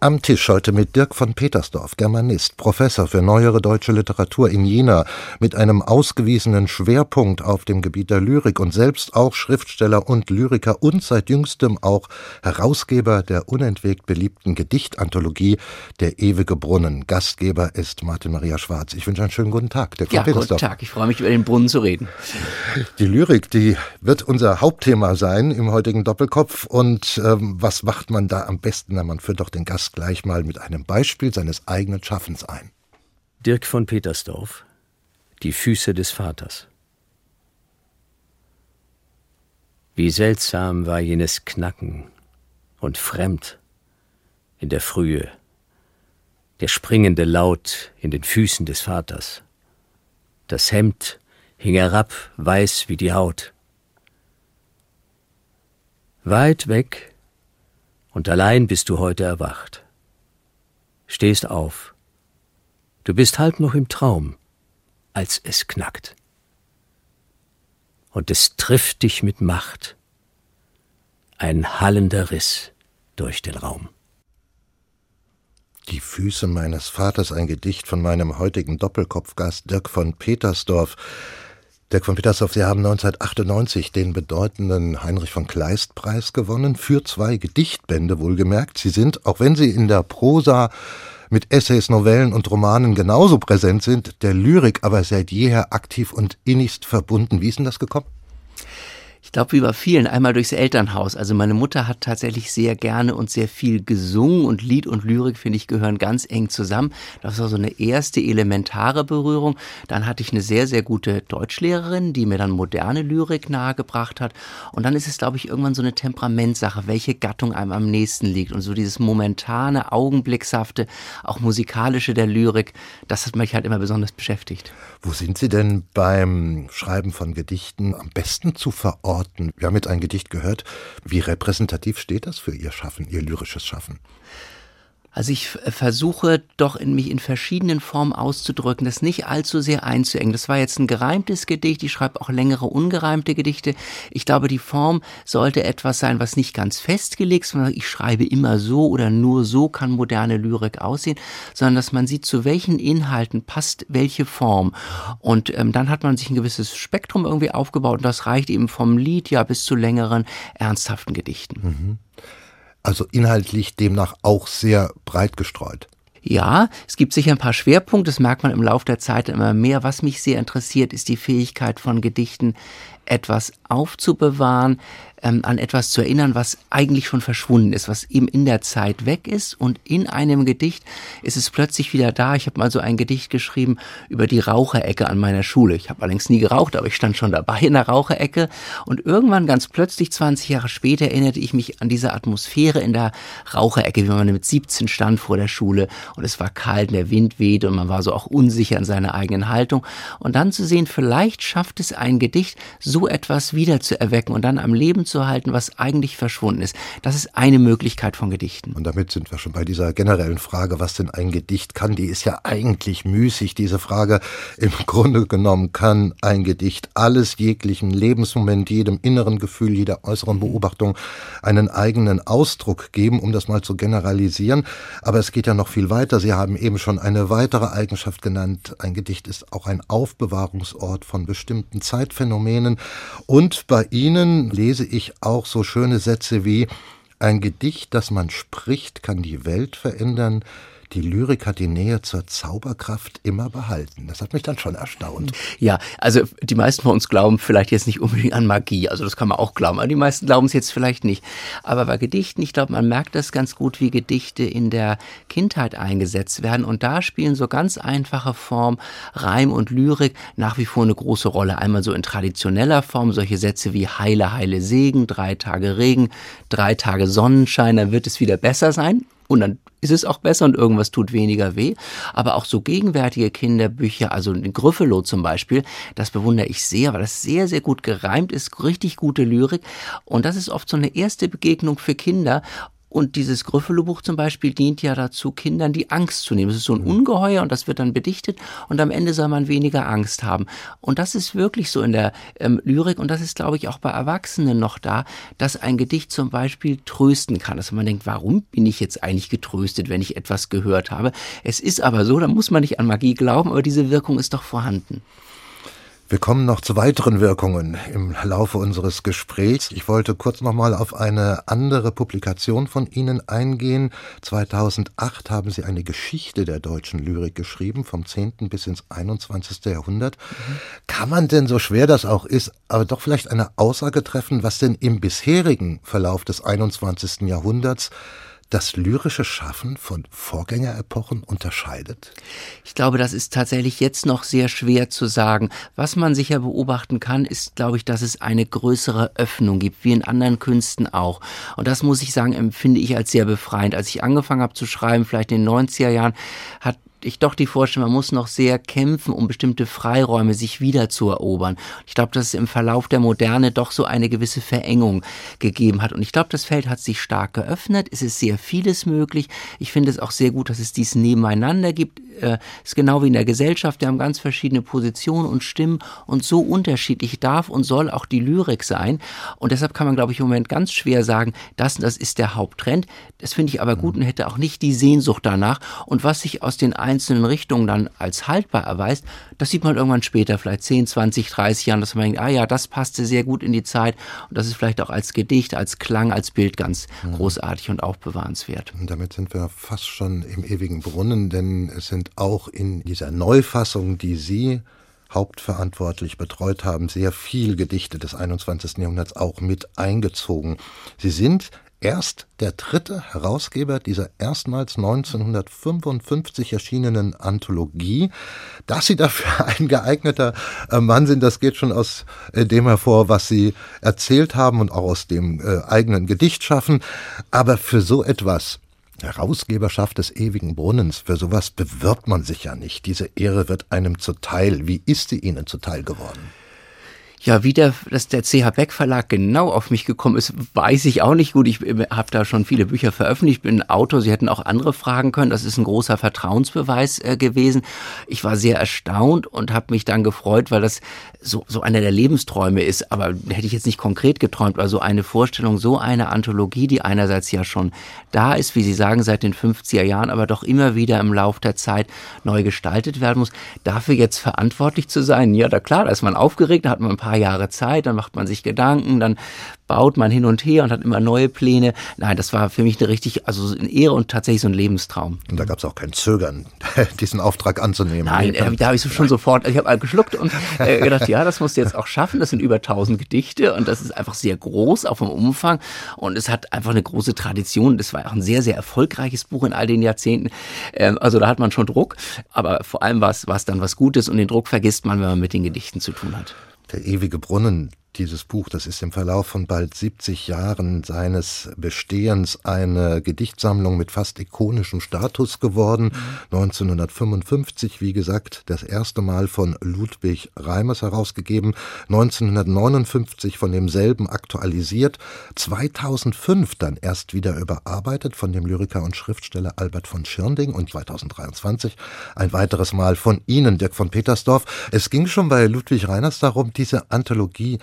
am Tisch heute mit Dirk von Petersdorf, Germanist, Professor für neuere deutsche Literatur in Jena, mit einem ausgewiesenen Schwerpunkt auf dem Gebiet der Lyrik und selbst auch Schriftsteller und Lyriker und seit jüngstem auch Herausgeber der unentwegt beliebten Gedichtanthologie Der ewige Brunnen. Gastgeber ist Martin Maria Schwarz. Ich wünsche einen schönen guten Tag, Dirk von ja, Petersdorf. Guten Tag, ich freue mich, über den Brunnen zu reden. Die Lyrik, die wird unser Hauptthema sein im heutigen Doppelkopf. Und ähm, was macht man da am besten? Na, man führt doch den Gast gleich mal mit einem Beispiel seines eigenen Schaffens ein. Dirk von Petersdorf Die Füße des Vaters Wie seltsam war jenes Knacken und fremd in der Frühe, der springende Laut in den Füßen des Vaters. Das Hemd hing herab, weiß wie die Haut. Weit weg und allein bist du heute erwacht. Stehst auf. Du bist halb noch im Traum, als es knackt. Und es trifft dich mit Macht. Ein hallender Riss durch den Raum. Die Füße meines Vaters, ein Gedicht von meinem heutigen Doppelkopfgast Dirk von Petersdorf. Dirk von Petersdorf, Sie haben 1998 den bedeutenden Heinrich von Kleist Preis gewonnen, für zwei Gedichtbände wohlgemerkt. Sie sind, auch wenn Sie in der Prosa mit Essays, Novellen und Romanen genauso präsent sind, der Lyrik aber seit jeher aktiv und innigst verbunden. Wie ist denn das gekommen? Ich glaube, wie bei vielen, einmal durchs Elternhaus. Also meine Mutter hat tatsächlich sehr gerne und sehr viel gesungen und Lied und Lyrik, finde ich, gehören ganz eng zusammen. Das war so eine erste elementare Berührung. Dann hatte ich eine sehr, sehr gute Deutschlehrerin, die mir dann moderne Lyrik nahegebracht hat. Und dann ist es, glaube ich, irgendwann so eine Temperamentsache, welche Gattung einem am nächsten liegt. Und so dieses momentane, augenblickshafte, auch musikalische der Lyrik, das hat mich halt immer besonders beschäftigt. Wo sind Sie denn beim Schreiben von Gedichten am besten zu verorten? Orten. Wir haben jetzt ein Gedicht gehört. Wie repräsentativ steht das für Ihr Schaffen, Ihr lyrisches Schaffen? Also ich versuche doch in mich in verschiedenen Formen auszudrücken, das nicht allzu sehr einzuengen. Das war jetzt ein gereimtes Gedicht, ich schreibe auch längere ungereimte Gedichte. Ich glaube, die Form sollte etwas sein, was nicht ganz festgelegt ist, sondern ich schreibe immer so oder nur so kann moderne Lyrik aussehen, sondern dass man sieht, zu welchen Inhalten passt welche Form. Und ähm, dann hat man sich ein gewisses Spektrum irgendwie aufgebaut und das reicht eben vom Lied ja bis zu längeren, ernsthaften Gedichten. Mhm also inhaltlich demnach auch sehr breit gestreut. Ja, es gibt sicher ein paar Schwerpunkte, das merkt man im Laufe der Zeit immer mehr. Was mich sehr interessiert, ist die Fähigkeit von Gedichten, etwas aufzubewahren, ähm, an etwas zu erinnern, was eigentlich schon verschwunden ist, was eben in der Zeit weg ist und in einem Gedicht ist es plötzlich wieder da. Ich habe mal so ein Gedicht geschrieben über die Raucherecke an meiner Schule. Ich habe allerdings nie geraucht, aber ich stand schon dabei in der Raucherecke und irgendwann ganz plötzlich 20 Jahre später erinnerte ich mich an diese Atmosphäre in der Raucherecke, wie man mit 17 stand vor der Schule und es war kalt, der Wind wehte und man war so auch unsicher in seiner eigenen Haltung und dann zu sehen, vielleicht schafft es ein Gedicht, so etwas wieder zu erwecken und dann am Leben zu was eigentlich verschwunden ist. Das ist eine Möglichkeit von Gedichten. Und damit sind wir schon bei dieser generellen Frage, was denn ein Gedicht kann. Die ist ja eigentlich müßig, diese Frage. Im Grunde genommen kann ein Gedicht alles, jeglichen Lebensmoment, jedem inneren Gefühl, jeder äußeren Beobachtung einen eigenen Ausdruck geben, um das mal zu generalisieren. Aber es geht ja noch viel weiter. Sie haben eben schon eine weitere Eigenschaft genannt. Ein Gedicht ist auch ein Aufbewahrungsort von bestimmten Zeitphänomenen. Und bei Ihnen lese ich ich auch so schöne Sätze wie ein Gedicht, das man spricht, kann die Welt verändern, die Lyrik hat die Nähe zur Zauberkraft immer behalten. Das hat mich dann schon erstaunt. Ja, also die meisten von uns glauben vielleicht jetzt nicht unbedingt an Magie. Also das kann man auch glauben, aber die meisten glauben es jetzt vielleicht nicht. Aber bei Gedichten, ich glaube, man merkt das ganz gut, wie Gedichte in der Kindheit eingesetzt werden. Und da spielen so ganz einfache Formen, Reim und Lyrik nach wie vor eine große Rolle. Einmal so in traditioneller Form, solche Sätze wie Heile, Heile Segen, drei Tage Regen, drei Tage Sonnenschein, dann wird es wieder besser sein. Und dann ist es auch besser und irgendwas tut weniger weh. Aber auch so gegenwärtige Kinderbücher, also Grüffelow zum Beispiel, das bewundere ich sehr, weil das sehr, sehr gut gereimt ist, richtig gute Lyrik. Und das ist oft so eine erste Begegnung für Kinder Und dieses Grüffelobuch zum Beispiel dient ja dazu, Kindern die Angst zu nehmen. Es ist so ein mhm. Ungeheuer und das wird dann bedichtet und am Ende soll man weniger Angst haben. Und das ist wirklich so in der ähm, Lyrik und das ist, glaube ich, auch bei Erwachsenen noch da, dass ein Gedicht zum Beispiel trösten kann. Dass man denkt, warum bin ich jetzt eigentlich getröstet, wenn ich etwas gehört habe? Es ist aber so, da muss man nicht an Magie glauben, aber diese Wirkung ist doch vorhanden. Wir kommen noch zu weiteren Wirkungen im Laufe unseres Gesprächs. Ich wollte kurz noch mal auf eine andere Publikation von Ihnen eingehen. 2008 haben Sie eine Geschichte der deutschen Lyrik geschrieben, vom 10. bis ins 21. Jahrhundert. Mhm. Kann man denn, so schwer das auch ist, aber doch vielleicht eine Aussage treffen, was denn im bisherigen Verlauf des 21. Jahrhunderts das lyrische Schaffen von Vorgängerepochen unterscheidet? Ich glaube, das ist tatsächlich jetzt noch sehr schwer zu sagen. Was man sicher beobachten kann, ist, glaube ich, dass es eine größere Öffnung gibt, wie in anderen Künsten auch. Und das muss ich sagen, empfinde ich als sehr befreiend. Als ich angefangen habe zu schreiben, vielleicht in den 90er Jahren, hat ich doch die Vorstellung, man muss noch sehr kämpfen, um bestimmte Freiräume sich wieder zu erobern. Ich glaube, dass es im Verlauf der Moderne doch so eine gewisse Verengung gegeben hat. Und ich glaube, das Feld hat sich stark geöffnet. Es ist sehr vieles möglich. Ich finde es auch sehr gut, dass es dies nebeneinander gibt. Äh, ist genau wie in der Gesellschaft. Wir haben ganz verschiedene Positionen und Stimmen und so unterschiedlich darf und soll auch die Lyrik sein. Und deshalb kann man, glaube ich, im Moment ganz schwer sagen, das, das ist der Haupttrend. Das finde ich aber gut und hätte auch nicht die Sehnsucht danach. Und was sich aus den einzelnen Richtungen dann als haltbar erweist, das sieht man irgendwann später, vielleicht 10, 20, 30 Jahren, dass man denkt, ah ja, das passte sehr gut in die Zeit und das ist vielleicht auch als Gedicht, als Klang, als Bild ganz mhm. großartig und aufbewahrenswert. Und damit sind wir fast schon im ewigen Brunnen, denn es sind auch in dieser Neufassung, die Sie hauptverantwortlich betreut haben, sehr viel Gedichte des 21. Jahrhunderts auch mit eingezogen. Sie sind erst der dritte Herausgeber dieser erstmals 1955 erschienenen Anthologie. Dass Sie dafür ein geeigneter äh, Mann sind, das geht schon aus äh, dem hervor, was Sie erzählt haben und auch aus dem äh, eigenen Gedicht schaffen. Aber für so etwas Herausgeberschaft des ewigen Brunnens, für sowas bewirbt man sich ja nicht. Diese Ehre wird einem zuteil. Wie ist sie Ihnen zuteil geworden? Ja, wie der, dass der CH Beck Verlag genau auf mich gekommen ist, weiß ich auch nicht gut. Ich habe da schon viele Bücher veröffentlicht, bin Autor. Sie hätten auch andere fragen können. Das ist ein großer Vertrauensbeweis äh, gewesen. Ich war sehr erstaunt und habe mich dann gefreut, weil das so, so einer der Lebensträume ist. Aber hätte ich jetzt nicht konkret geträumt. Also eine Vorstellung, so eine Anthologie, die einerseits ja schon da ist, wie Sie sagen, seit den 50er Jahren, aber doch immer wieder im Lauf der Zeit neu gestaltet werden muss. Dafür jetzt verantwortlich zu sein, ja, da klar, da ist man aufgeregt, da hat man ein paar Jahre Zeit, dann macht man sich Gedanken, dann baut man hin und her und hat immer neue Pläne. Nein, das war für mich eine richtig, also eine Ehre und tatsächlich so ein Lebenstraum. Und da gab es auch kein Zögern, diesen Auftrag anzunehmen. Nein, äh, da habe ich schon sofort, ich habe geschluckt und äh, gedacht, ja, das musst du jetzt auch schaffen. Das sind über 1000 Gedichte und das ist einfach sehr groß, auch vom Umfang und es hat einfach eine große Tradition. Das war auch ein sehr, sehr erfolgreiches Buch in all den Jahrzehnten. Ähm, also da hat man schon Druck, aber vor allem war es dann was Gutes und den Druck vergisst man, wenn man mit den Gedichten zu tun hat. Der ewige Brunnen, dieses Buch, das ist im Verlauf von bald 70 Jahren seines Bestehens eine Gedichtsammlung mit fast ikonischem Status geworden. Mhm. 1955, wie gesagt, das erste Mal von Ludwig Reimers herausgegeben, 1959 von demselben aktualisiert, 2005 dann erst wieder überarbeitet von dem Lyriker und Schriftsteller Albert von Schirnding und 2023 ein weiteres Mal von Ihnen, Dirk von Petersdorf. Es ging schon bei Ludwig Reiners darum, diese Anthologie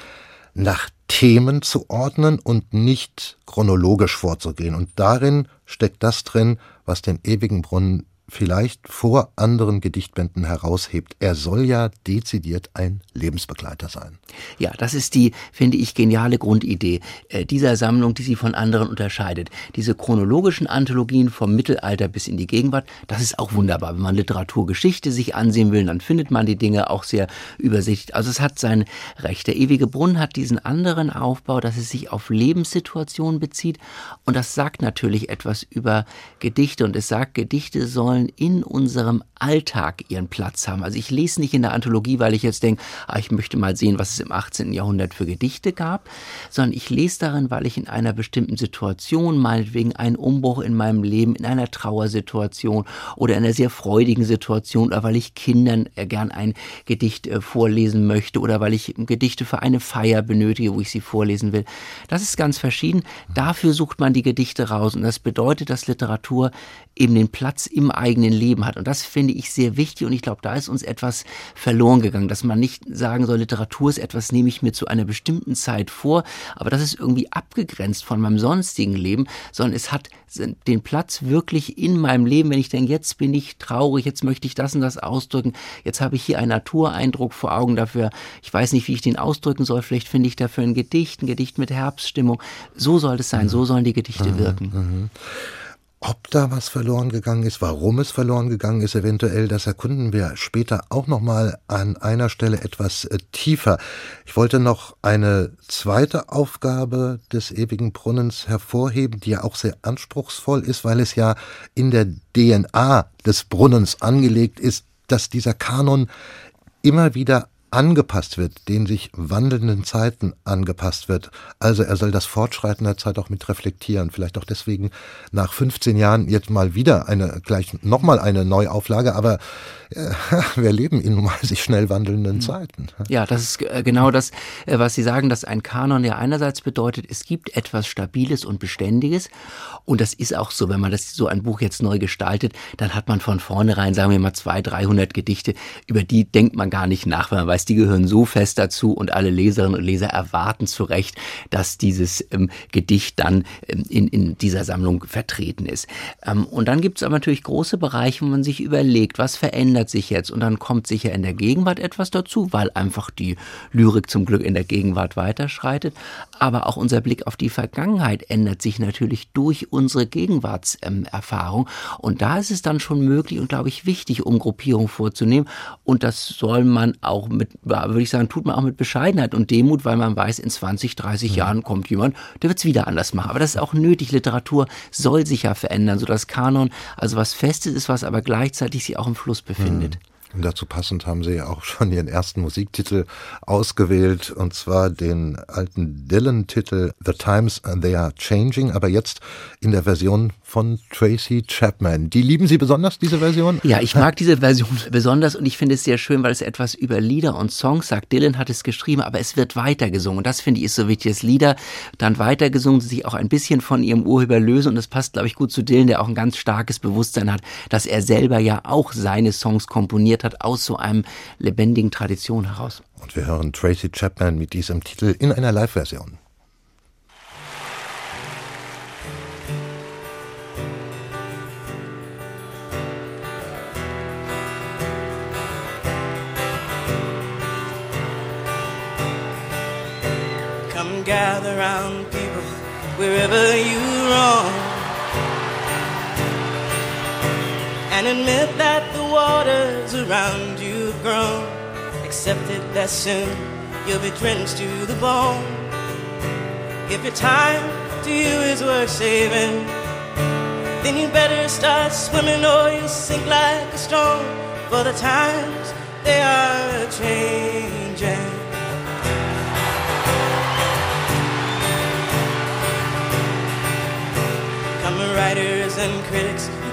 nach Themen zu ordnen und nicht chronologisch vorzugehen. Und darin steckt das drin, was den ewigen Brunnen vielleicht vor anderen Gedichtbänden heraushebt. Er soll ja dezidiert ein Lebensbegleiter sein. Ja, das ist die, finde ich, geniale Grundidee äh, dieser Sammlung, die sie von anderen unterscheidet. Diese chronologischen Anthologien vom Mittelalter bis in die Gegenwart, das ist auch wunderbar. Wenn man Literaturgeschichte sich ansehen will, dann findet man die Dinge auch sehr übersichtlich. Also es hat sein Recht. Der ewige Brunnen hat diesen anderen Aufbau, dass es sich auf Lebenssituationen bezieht und das sagt natürlich etwas über Gedichte und es sagt, Gedichte sollen sollen in unserem Alltag ihren Platz haben. Also ich lese nicht in der Anthologie, weil ich jetzt denke, ah, ich möchte mal sehen, was es im 18. Jahrhundert für Gedichte gab, sondern ich lese darin, weil ich in einer bestimmten Situation, meinetwegen einen Umbruch in meinem Leben, in einer Trauersituation oder in einer sehr freudigen Situation oder weil ich Kindern äh, gern ein Gedicht äh, vorlesen möchte oder weil ich Gedichte für eine Feier benötige, wo ich sie vorlesen will. Das ist ganz verschieden. Dafür sucht man die Gedichte raus und das bedeutet, dass Literatur eben den Platz im eigenen Leben hat. Und das finde ich sehr wichtig und ich glaube, da ist uns etwas verloren gegangen, dass man nicht sagen soll, Literatur ist etwas, nehme ich mir zu einer bestimmten Zeit vor, aber das ist irgendwie abgegrenzt von meinem sonstigen Leben, sondern es hat den Platz wirklich in meinem Leben, wenn ich denke, jetzt bin ich traurig, jetzt möchte ich das und das ausdrücken, jetzt habe ich hier einen Natureindruck vor Augen dafür, ich weiß nicht, wie ich den ausdrücken soll, vielleicht finde ich dafür ein Gedicht, ein Gedicht mit Herbststimmung. So soll es sein, so sollen die Gedichte mhm, wirken. Mhm. Ob da was verloren gegangen ist, warum es verloren gegangen ist, eventuell, das erkunden wir später auch nochmal an einer Stelle etwas äh, tiefer. Ich wollte noch eine zweite Aufgabe des ewigen Brunnens hervorheben, die ja auch sehr anspruchsvoll ist, weil es ja in der DNA des Brunnens angelegt ist, dass dieser Kanon immer wieder angepasst wird, den sich wandelnden Zeiten angepasst wird. Also er soll das Fortschreiten der Zeit auch mit reflektieren. Vielleicht auch deswegen nach 15 Jahren jetzt mal wieder eine, gleich nochmal eine Neuauflage, aber äh, wir leben in mal sich schnell wandelnden Zeiten. Ja, das ist äh, genau das, äh, was Sie sagen, dass ein Kanon ja einerseits bedeutet, es gibt etwas Stabiles und Beständiges und das ist auch so, wenn man das so ein Buch jetzt neu gestaltet, dann hat man von vornherein, sagen wir mal, zwei, 300 Gedichte, über die denkt man gar nicht nach, weil man weiß, die gehören so fest dazu und alle Leserinnen und Leser erwarten zu Recht, dass dieses ähm, Gedicht dann ähm, in, in dieser Sammlung vertreten ist. Ähm, und dann gibt es aber natürlich große Bereiche, wo man sich überlegt, was verändert sich jetzt? Und dann kommt sicher in der Gegenwart etwas dazu, weil einfach die Lyrik zum Glück in der Gegenwart weiterschreitet. Aber auch unser Blick auf die Vergangenheit ändert sich natürlich durch unsere Gegenwartserfahrung. und da ist es dann schon möglich und, glaube ich, wichtig, Umgruppierung vorzunehmen. Und das soll man auch mit würde ich sagen, tut man auch mit Bescheidenheit und Demut, weil man weiß, in 20, 30 mhm. Jahren kommt jemand, der wird es wieder anders machen. Aber das ist auch nötig. Literatur soll sich ja verändern, sodass Kanon also was Festes ist, was aber gleichzeitig sich auch im Fluss befindet. Mhm. Und dazu passend haben Sie ja auch schon Ihren ersten Musiktitel ausgewählt, und zwar den alten Dylan-Titel The Times They Are Changing, aber jetzt in der Version von Tracy Chapman. Die lieben Sie besonders, diese Version? Ja, ich mag diese Version besonders und ich finde es sehr schön, weil es etwas über Lieder und Songs sagt. Dylan hat es geschrieben, aber es wird weitergesungen. Und das finde ich ist so wichtig, dass Lieder dann weitergesungen, sich auch ein bisschen von ihrem Urheber lösen. Und das passt, glaube ich, gut zu Dylan, der auch ein ganz starkes Bewusstsein hat, dass er selber ja auch seine Songs komponiert hat aus so einem lebendigen Tradition heraus. Und wir hören Tracy Chapman mit diesem Titel in einer Live-Version. gather round people wherever you roam and admit that the waters around you have grown. Accept it that soon you'll be drenched to the bone. If your time to you is worth saving, then you better start swimming or you'll sink like a stone. For the times they are changing. writers and critics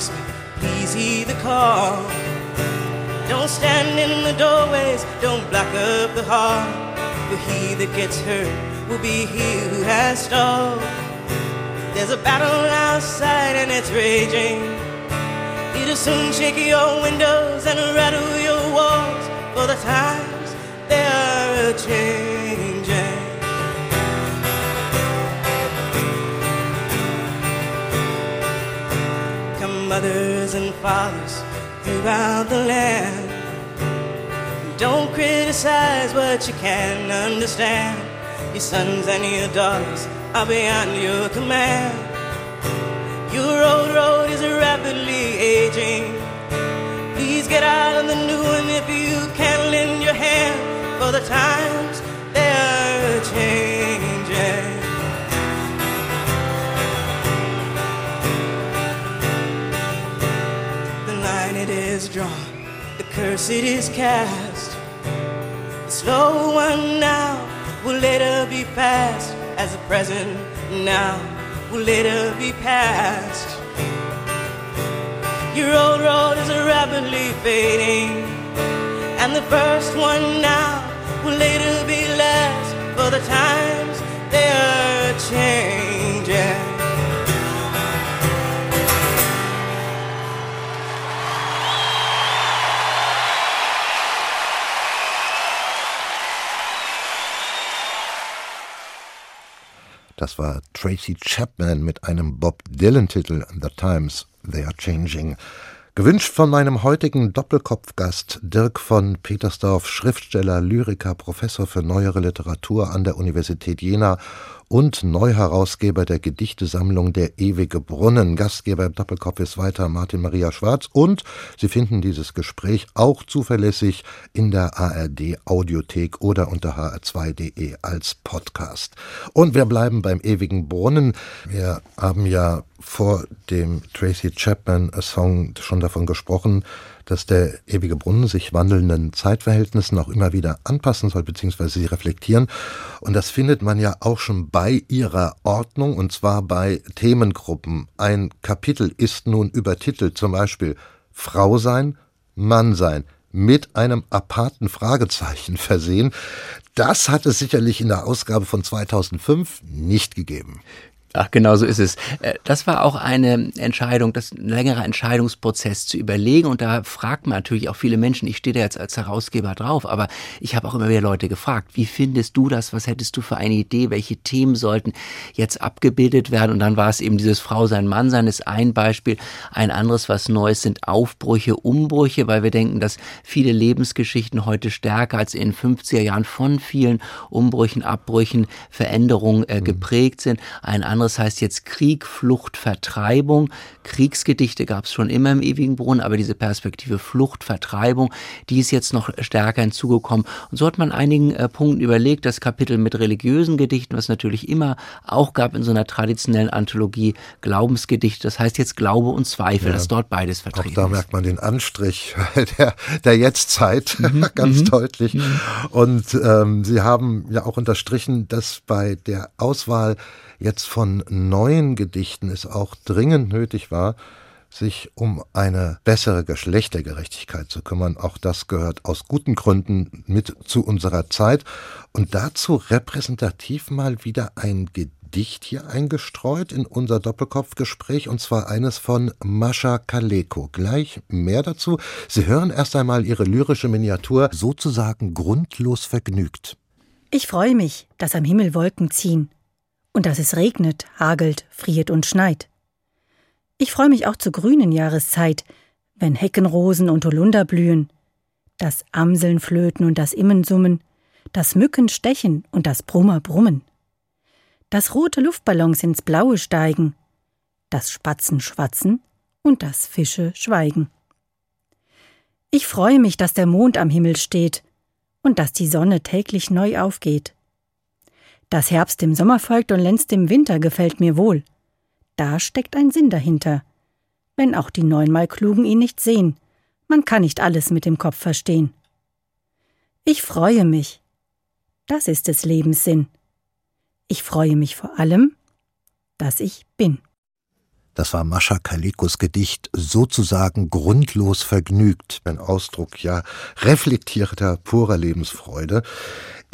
Please heed the call. Don't stand in the doorways, don't block up the hall. For he that gets hurt will be he who has stalled. There's a battle outside and it's raging. It'll soon shake your windows and rattle your walls. For the times they are changing. Fathers throughout the land. Don't criticize what you can't understand. Your sons and your daughters are beyond your command. Your old road is rapidly aging. Please get out of the new one if you can lend your hand for the times they are changing. Drawn, the curse it is cast. The slow one now will later be past, as the present now will later be past. Your old road is rapidly fading, and the first one now War Tracy Chapman mit einem Bob Dylan-Titel The Times They Are Changing. Gewünscht von meinem heutigen Doppelkopfgast Dirk von Petersdorf, Schriftsteller, Lyriker, Professor für neuere Literatur an der Universität Jena und Neuherausgeber der Gedichtesammlung Der ewige Brunnen. Gastgeber im Doppelkopf ist weiter Martin Maria Schwarz und Sie finden dieses Gespräch auch zuverlässig in der ARD Audiothek oder unter hr2.de als Podcast. Und wir bleiben beim ewigen Brunnen. Wir haben ja vor dem Tracy Chapman Song schon davon gesprochen, dass der ewige Brunnen sich wandelnden Zeitverhältnissen auch immer wieder anpassen soll, beziehungsweise sie reflektieren. Und das findet man ja auch schon bei ihrer Ordnung, und zwar bei Themengruppen. Ein Kapitel ist nun übertitelt, zum Beispiel Frau sein, Mann sein, mit einem aparten Fragezeichen versehen. Das hat es sicherlich in der Ausgabe von 2005 nicht gegeben. Ach, genau so ist es. Äh, das war auch eine Entscheidung, das ein längerer Entscheidungsprozess zu überlegen. Und da fragt man natürlich auch viele Menschen, ich stehe da jetzt als Herausgeber drauf, aber ich habe auch immer wieder Leute gefragt, wie findest du das? Was hättest du für eine Idee? Welche Themen sollten jetzt abgebildet werden? Und dann war es eben dieses Frau sein, Mann sein ist ein Beispiel. Ein anderes, was Neues sind Aufbrüche, Umbrüche, weil wir denken, dass viele Lebensgeschichten heute stärker als in 50er Jahren von vielen Umbrüchen, Abbrüchen, Veränderungen äh, mhm. geprägt sind. Ein anderes anderes heißt jetzt Krieg, Flucht, Vertreibung. Kriegsgedichte gab es schon immer im ewigen Brunnen, aber diese Perspektive Flucht, Vertreibung, die ist jetzt noch stärker hinzugekommen. Und so hat man einigen äh, Punkten überlegt, das Kapitel mit religiösen Gedichten, was natürlich immer auch gab in so einer traditionellen Anthologie, Glaubensgedichte, das heißt jetzt Glaube und Zweifel, ja. dass dort beides vertreten ist. Auch da merkt man den Anstrich der, der Jetztzeit mhm. ganz mhm. deutlich. Mhm. Und ähm, Sie haben ja auch unterstrichen, dass bei der Auswahl jetzt von neuen Gedichten es auch dringend nötig war, sich um eine bessere Geschlechtergerechtigkeit zu kümmern. Auch das gehört aus guten Gründen mit zu unserer Zeit. Und dazu repräsentativ mal wieder ein Gedicht hier eingestreut in unser Doppelkopfgespräch, und zwar eines von Mascha Kaleko. Gleich mehr dazu. Sie hören erst einmal ihre lyrische Miniatur sozusagen grundlos vergnügt. Ich freue mich, dass am Himmel Wolken ziehen und dass es regnet, hagelt, friert und schneit. Ich freue mich auch zur grünen Jahreszeit, wenn Heckenrosen und Holunder blühen, das Amseln flöten und das Immen summen, das Mücken stechen und das Brummer brummen, dass rote Luftballons ins Blaue steigen, das Spatzen schwatzen und das Fische schweigen. Ich freue mich, dass der Mond am Himmel steht und dass die Sonne täglich neu aufgeht. Dass Herbst dem Sommer folgt und Lenz dem Winter gefällt mir wohl. Da steckt ein Sinn dahinter. Wenn auch die neunmal Klugen ihn nicht sehen. Man kann nicht alles mit dem Kopf verstehen. Ich freue mich. Das ist des Lebens Sinn. Ich freue mich vor allem, dass ich bin. Das war Mascha Kalikos Gedicht sozusagen grundlos vergnügt, ein Ausdruck ja reflektierter, purer Lebensfreude.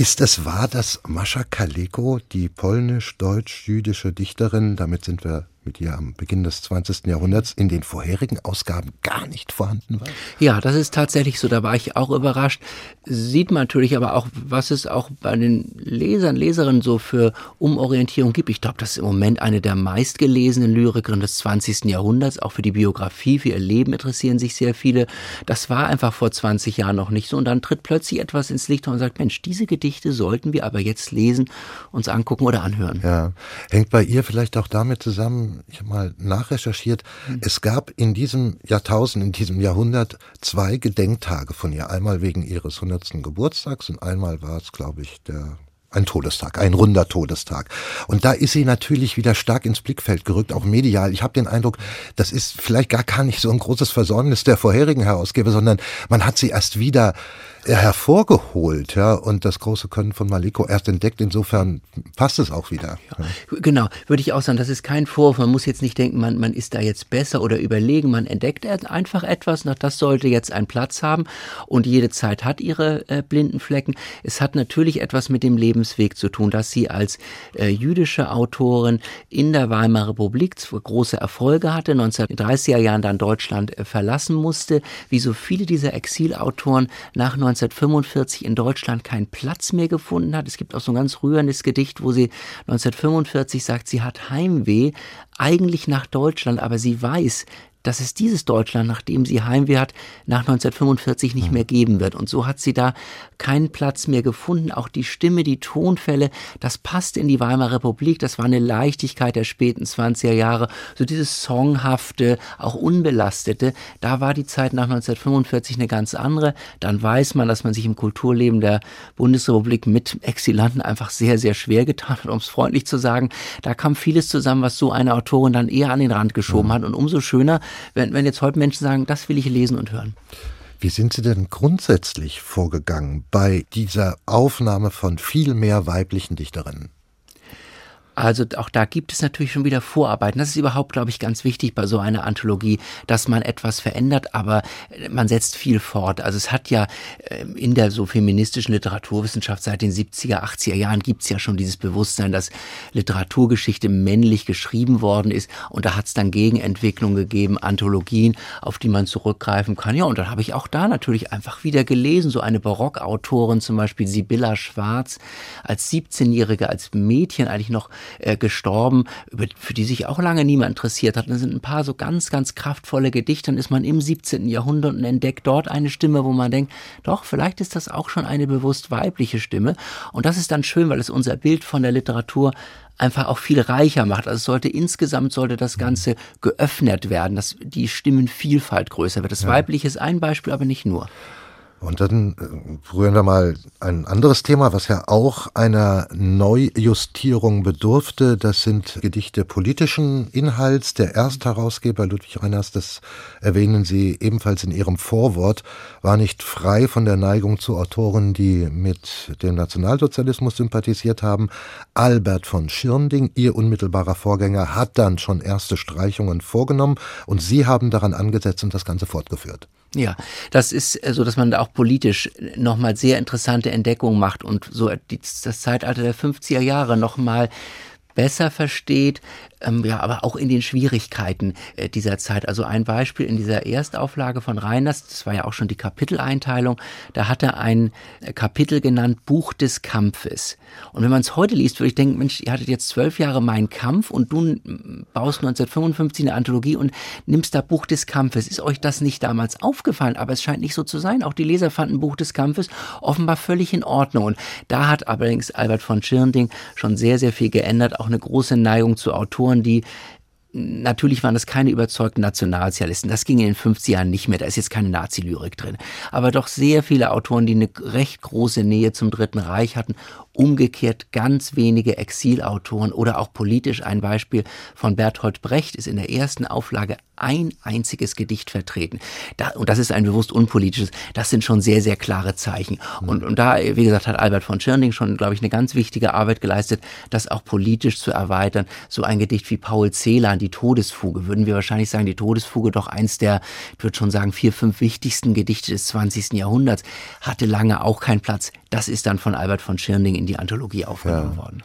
Ist es wahr, dass Mascha Kaleko, die polnisch-deutsch-jüdische Dichterin, damit sind wir mit ihr am Beginn des 20. Jahrhunderts in den vorherigen Ausgaben gar nicht vorhanden war? Ja, das ist tatsächlich so. Da war ich auch überrascht. Sieht man natürlich aber auch, was es auch bei den Lesern, Leserinnen so für Umorientierung gibt. Ich glaube, das ist im Moment eine der meistgelesenen Lyrikerinnen des 20. Jahrhunderts. Auch für die Biografie, für ihr Leben interessieren sich sehr viele. Das war einfach vor 20 Jahren noch nicht so. Und dann tritt plötzlich etwas ins Licht und sagt, Mensch, diese Gedichte sollten wir aber jetzt lesen, uns angucken oder anhören. Ja, hängt bei ihr vielleicht auch damit zusammen, ich habe mal nachrecherchiert, es gab in diesem Jahrtausend, in diesem Jahrhundert zwei Gedenktage von ihr. Einmal wegen ihres 100. Geburtstags und einmal war es, glaube ich, der ein Todestag, ein runder Todestag. Und da ist sie natürlich wieder stark ins Blickfeld gerückt, auch medial. Ich habe den Eindruck, das ist vielleicht gar, gar nicht so ein großes Versäumnis der vorherigen Herausgeber, sondern man hat sie erst wieder hervorgeholt, ja, und das große Können von Maliko erst entdeckt. Insofern passt es auch wieder. Ja. Genau, würde ich auch sagen, das ist kein Vorwurf. Man muss jetzt nicht denken, man, man ist da jetzt besser oder überlegen. Man entdeckt einfach etwas, na, das sollte jetzt einen Platz haben. Und jede Zeit hat ihre äh, blinden Flecken. Es hat natürlich etwas mit dem Lebensweg zu tun, dass sie als äh, jüdische Autorin in der Weimarer Republik große Erfolge hatte, 1930er Jahren dann Deutschland äh, verlassen musste, wie so viele dieser Exilautoren nach 19 1945 in Deutschland keinen Platz mehr gefunden hat. Es gibt auch so ein ganz rührendes Gedicht, wo sie 1945 sagt, sie hat Heimweh, eigentlich nach Deutschland, aber sie weiß, dass es dieses Deutschland, nachdem sie Heimweh hat, nach 1945 nicht mehr geben wird. Und so hat sie da keinen Platz mehr gefunden. Auch die Stimme, die Tonfälle, das passt in die Weimarer Republik. Das war eine Leichtigkeit der späten 20er Jahre. So dieses Songhafte, auch Unbelastete. Da war die Zeit nach 1945 eine ganz andere. Dann weiß man, dass man sich im Kulturleben der Bundesrepublik mit Exilanten einfach sehr, sehr schwer getan hat, um es freundlich zu sagen. Da kam vieles zusammen, was so eine Autorin dann eher an den Rand geschoben hat. Und umso schöner, wenn, wenn jetzt heute Menschen sagen, das will ich lesen und hören. Wie sind Sie denn grundsätzlich vorgegangen bei dieser Aufnahme von viel mehr weiblichen Dichterinnen? Also auch da gibt es natürlich schon wieder Vorarbeiten. Das ist überhaupt, glaube ich, ganz wichtig bei so einer Anthologie, dass man etwas verändert, aber äh, man setzt viel fort. Also es hat ja äh, in der so feministischen Literaturwissenschaft seit den 70er, 80er Jahren gibt es ja schon dieses Bewusstsein, dass Literaturgeschichte männlich geschrieben worden ist und da hat es dann Gegenentwicklungen gegeben, Anthologien, auf die man zurückgreifen kann. Ja, und dann habe ich auch da natürlich einfach wieder gelesen, so eine Barockautorin, zum Beispiel Sibylla Schwarz, als 17-Jährige, als Mädchen eigentlich noch äh, gestorben, über, für die sich auch lange niemand interessiert hat. Und sind ein paar so ganz, ganz kraftvolle Gedichte. Dann ist man im 17. Jahrhundert und entdeckt dort eine Stimme, wo man denkt, doch, vielleicht ist das auch schon eine bewusst weibliche Stimme. Und das ist dann schön, weil es unser Bild von der Literatur einfach auch viel reicher macht. Also sollte insgesamt sollte das Ganze geöffnet werden, dass die Stimmenvielfalt größer wird. Das ja. Weibliche ist ein Beispiel, aber nicht nur. Und dann äh, rühren wir mal ein anderes Thema, was ja auch einer Neujustierung bedurfte. Das sind Gedichte politischen Inhalts. Der Erstherausgeber Ludwig Reiners, das erwähnen Sie ebenfalls in Ihrem Vorwort, war nicht frei von der Neigung zu Autoren, die mit dem Nationalsozialismus sympathisiert haben. Albert von Schirnding, Ihr unmittelbarer Vorgänger, hat dann schon erste Streichungen vorgenommen und Sie haben daran angesetzt und das Ganze fortgeführt. Ja, das ist so, dass man da auch politisch nochmal sehr interessante Entdeckungen macht und so das Zeitalter der 50er Jahre nochmal besser versteht, ähm, ja, aber auch in den Schwierigkeiten äh, dieser Zeit. Also ein Beispiel in dieser Erstauflage von Reiners, das war ja auch schon die Kapiteleinteilung, da hat er ein äh, Kapitel genannt Buch des Kampfes. Und wenn man es heute liest, würde ich denken, Mensch, ihr hattet jetzt zwölf Jahre Mein Kampf und du baust 1955 eine Anthologie und nimmst da Buch des Kampfes. Ist euch das nicht damals aufgefallen? Aber es scheint nicht so zu sein. Auch die Leser fanden Buch des Kampfes offenbar völlig in Ordnung. Und da hat allerdings Albert von Schirnding schon sehr, sehr viel geändert. Auch eine große Neigung zu Autoren Autoren, die Natürlich waren das keine überzeugten Nationalsozialisten. Das ging in den 50 Jahren nicht mehr. Da ist jetzt keine Nazi-Lyrik drin. Aber doch sehr viele Autoren, die eine recht große Nähe zum Dritten Reich hatten. Umgekehrt ganz wenige Exilautoren oder auch politisch. Ein Beispiel von Bertolt Brecht ist in der ersten Auflage ein einziges Gedicht vertreten. Da, und das ist ein bewusst unpolitisches. Das sind schon sehr, sehr klare Zeichen. Und, und da, wie gesagt, hat Albert von Schirnding schon, glaube ich, eine ganz wichtige Arbeit geleistet, das auch politisch zu erweitern. So ein Gedicht wie Paul Celan, die Todesfuge, würden wir wahrscheinlich sagen, die Todesfuge doch eins der, ich würde schon sagen, vier, fünf wichtigsten Gedichte des 20. Jahrhunderts, hatte lange auch keinen Platz. Das ist dann von Albert von Schirnding in die Anthologie aufgenommen ja. worden.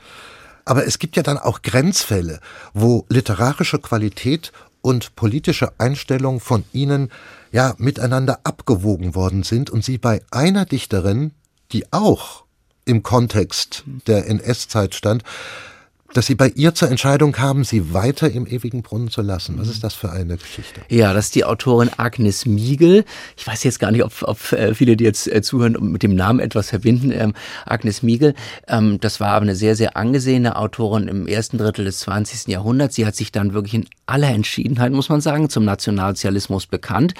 Aber es gibt ja dann auch Grenzfälle, wo literarische Qualität und politische Einstellung von ihnen ja miteinander abgewogen worden sind und sie bei einer Dichterin, die auch im Kontext der NS-Zeit stand, dass Sie bei ihr zur Entscheidung kamen, sie weiter im ewigen Brunnen zu lassen. Was ist das für eine Geschichte? Ja, das ist die Autorin Agnes Miegel. Ich weiß jetzt gar nicht, ob, ob äh, viele, die jetzt äh, zuhören mit dem Namen etwas verbinden. Ähm, Agnes Miegel, ähm, das war aber eine sehr, sehr angesehene Autorin im ersten Drittel des 20. Jahrhunderts. Sie hat sich dann wirklich in aller Entschiedenheit, muss man sagen, zum Nationalsozialismus bekannt.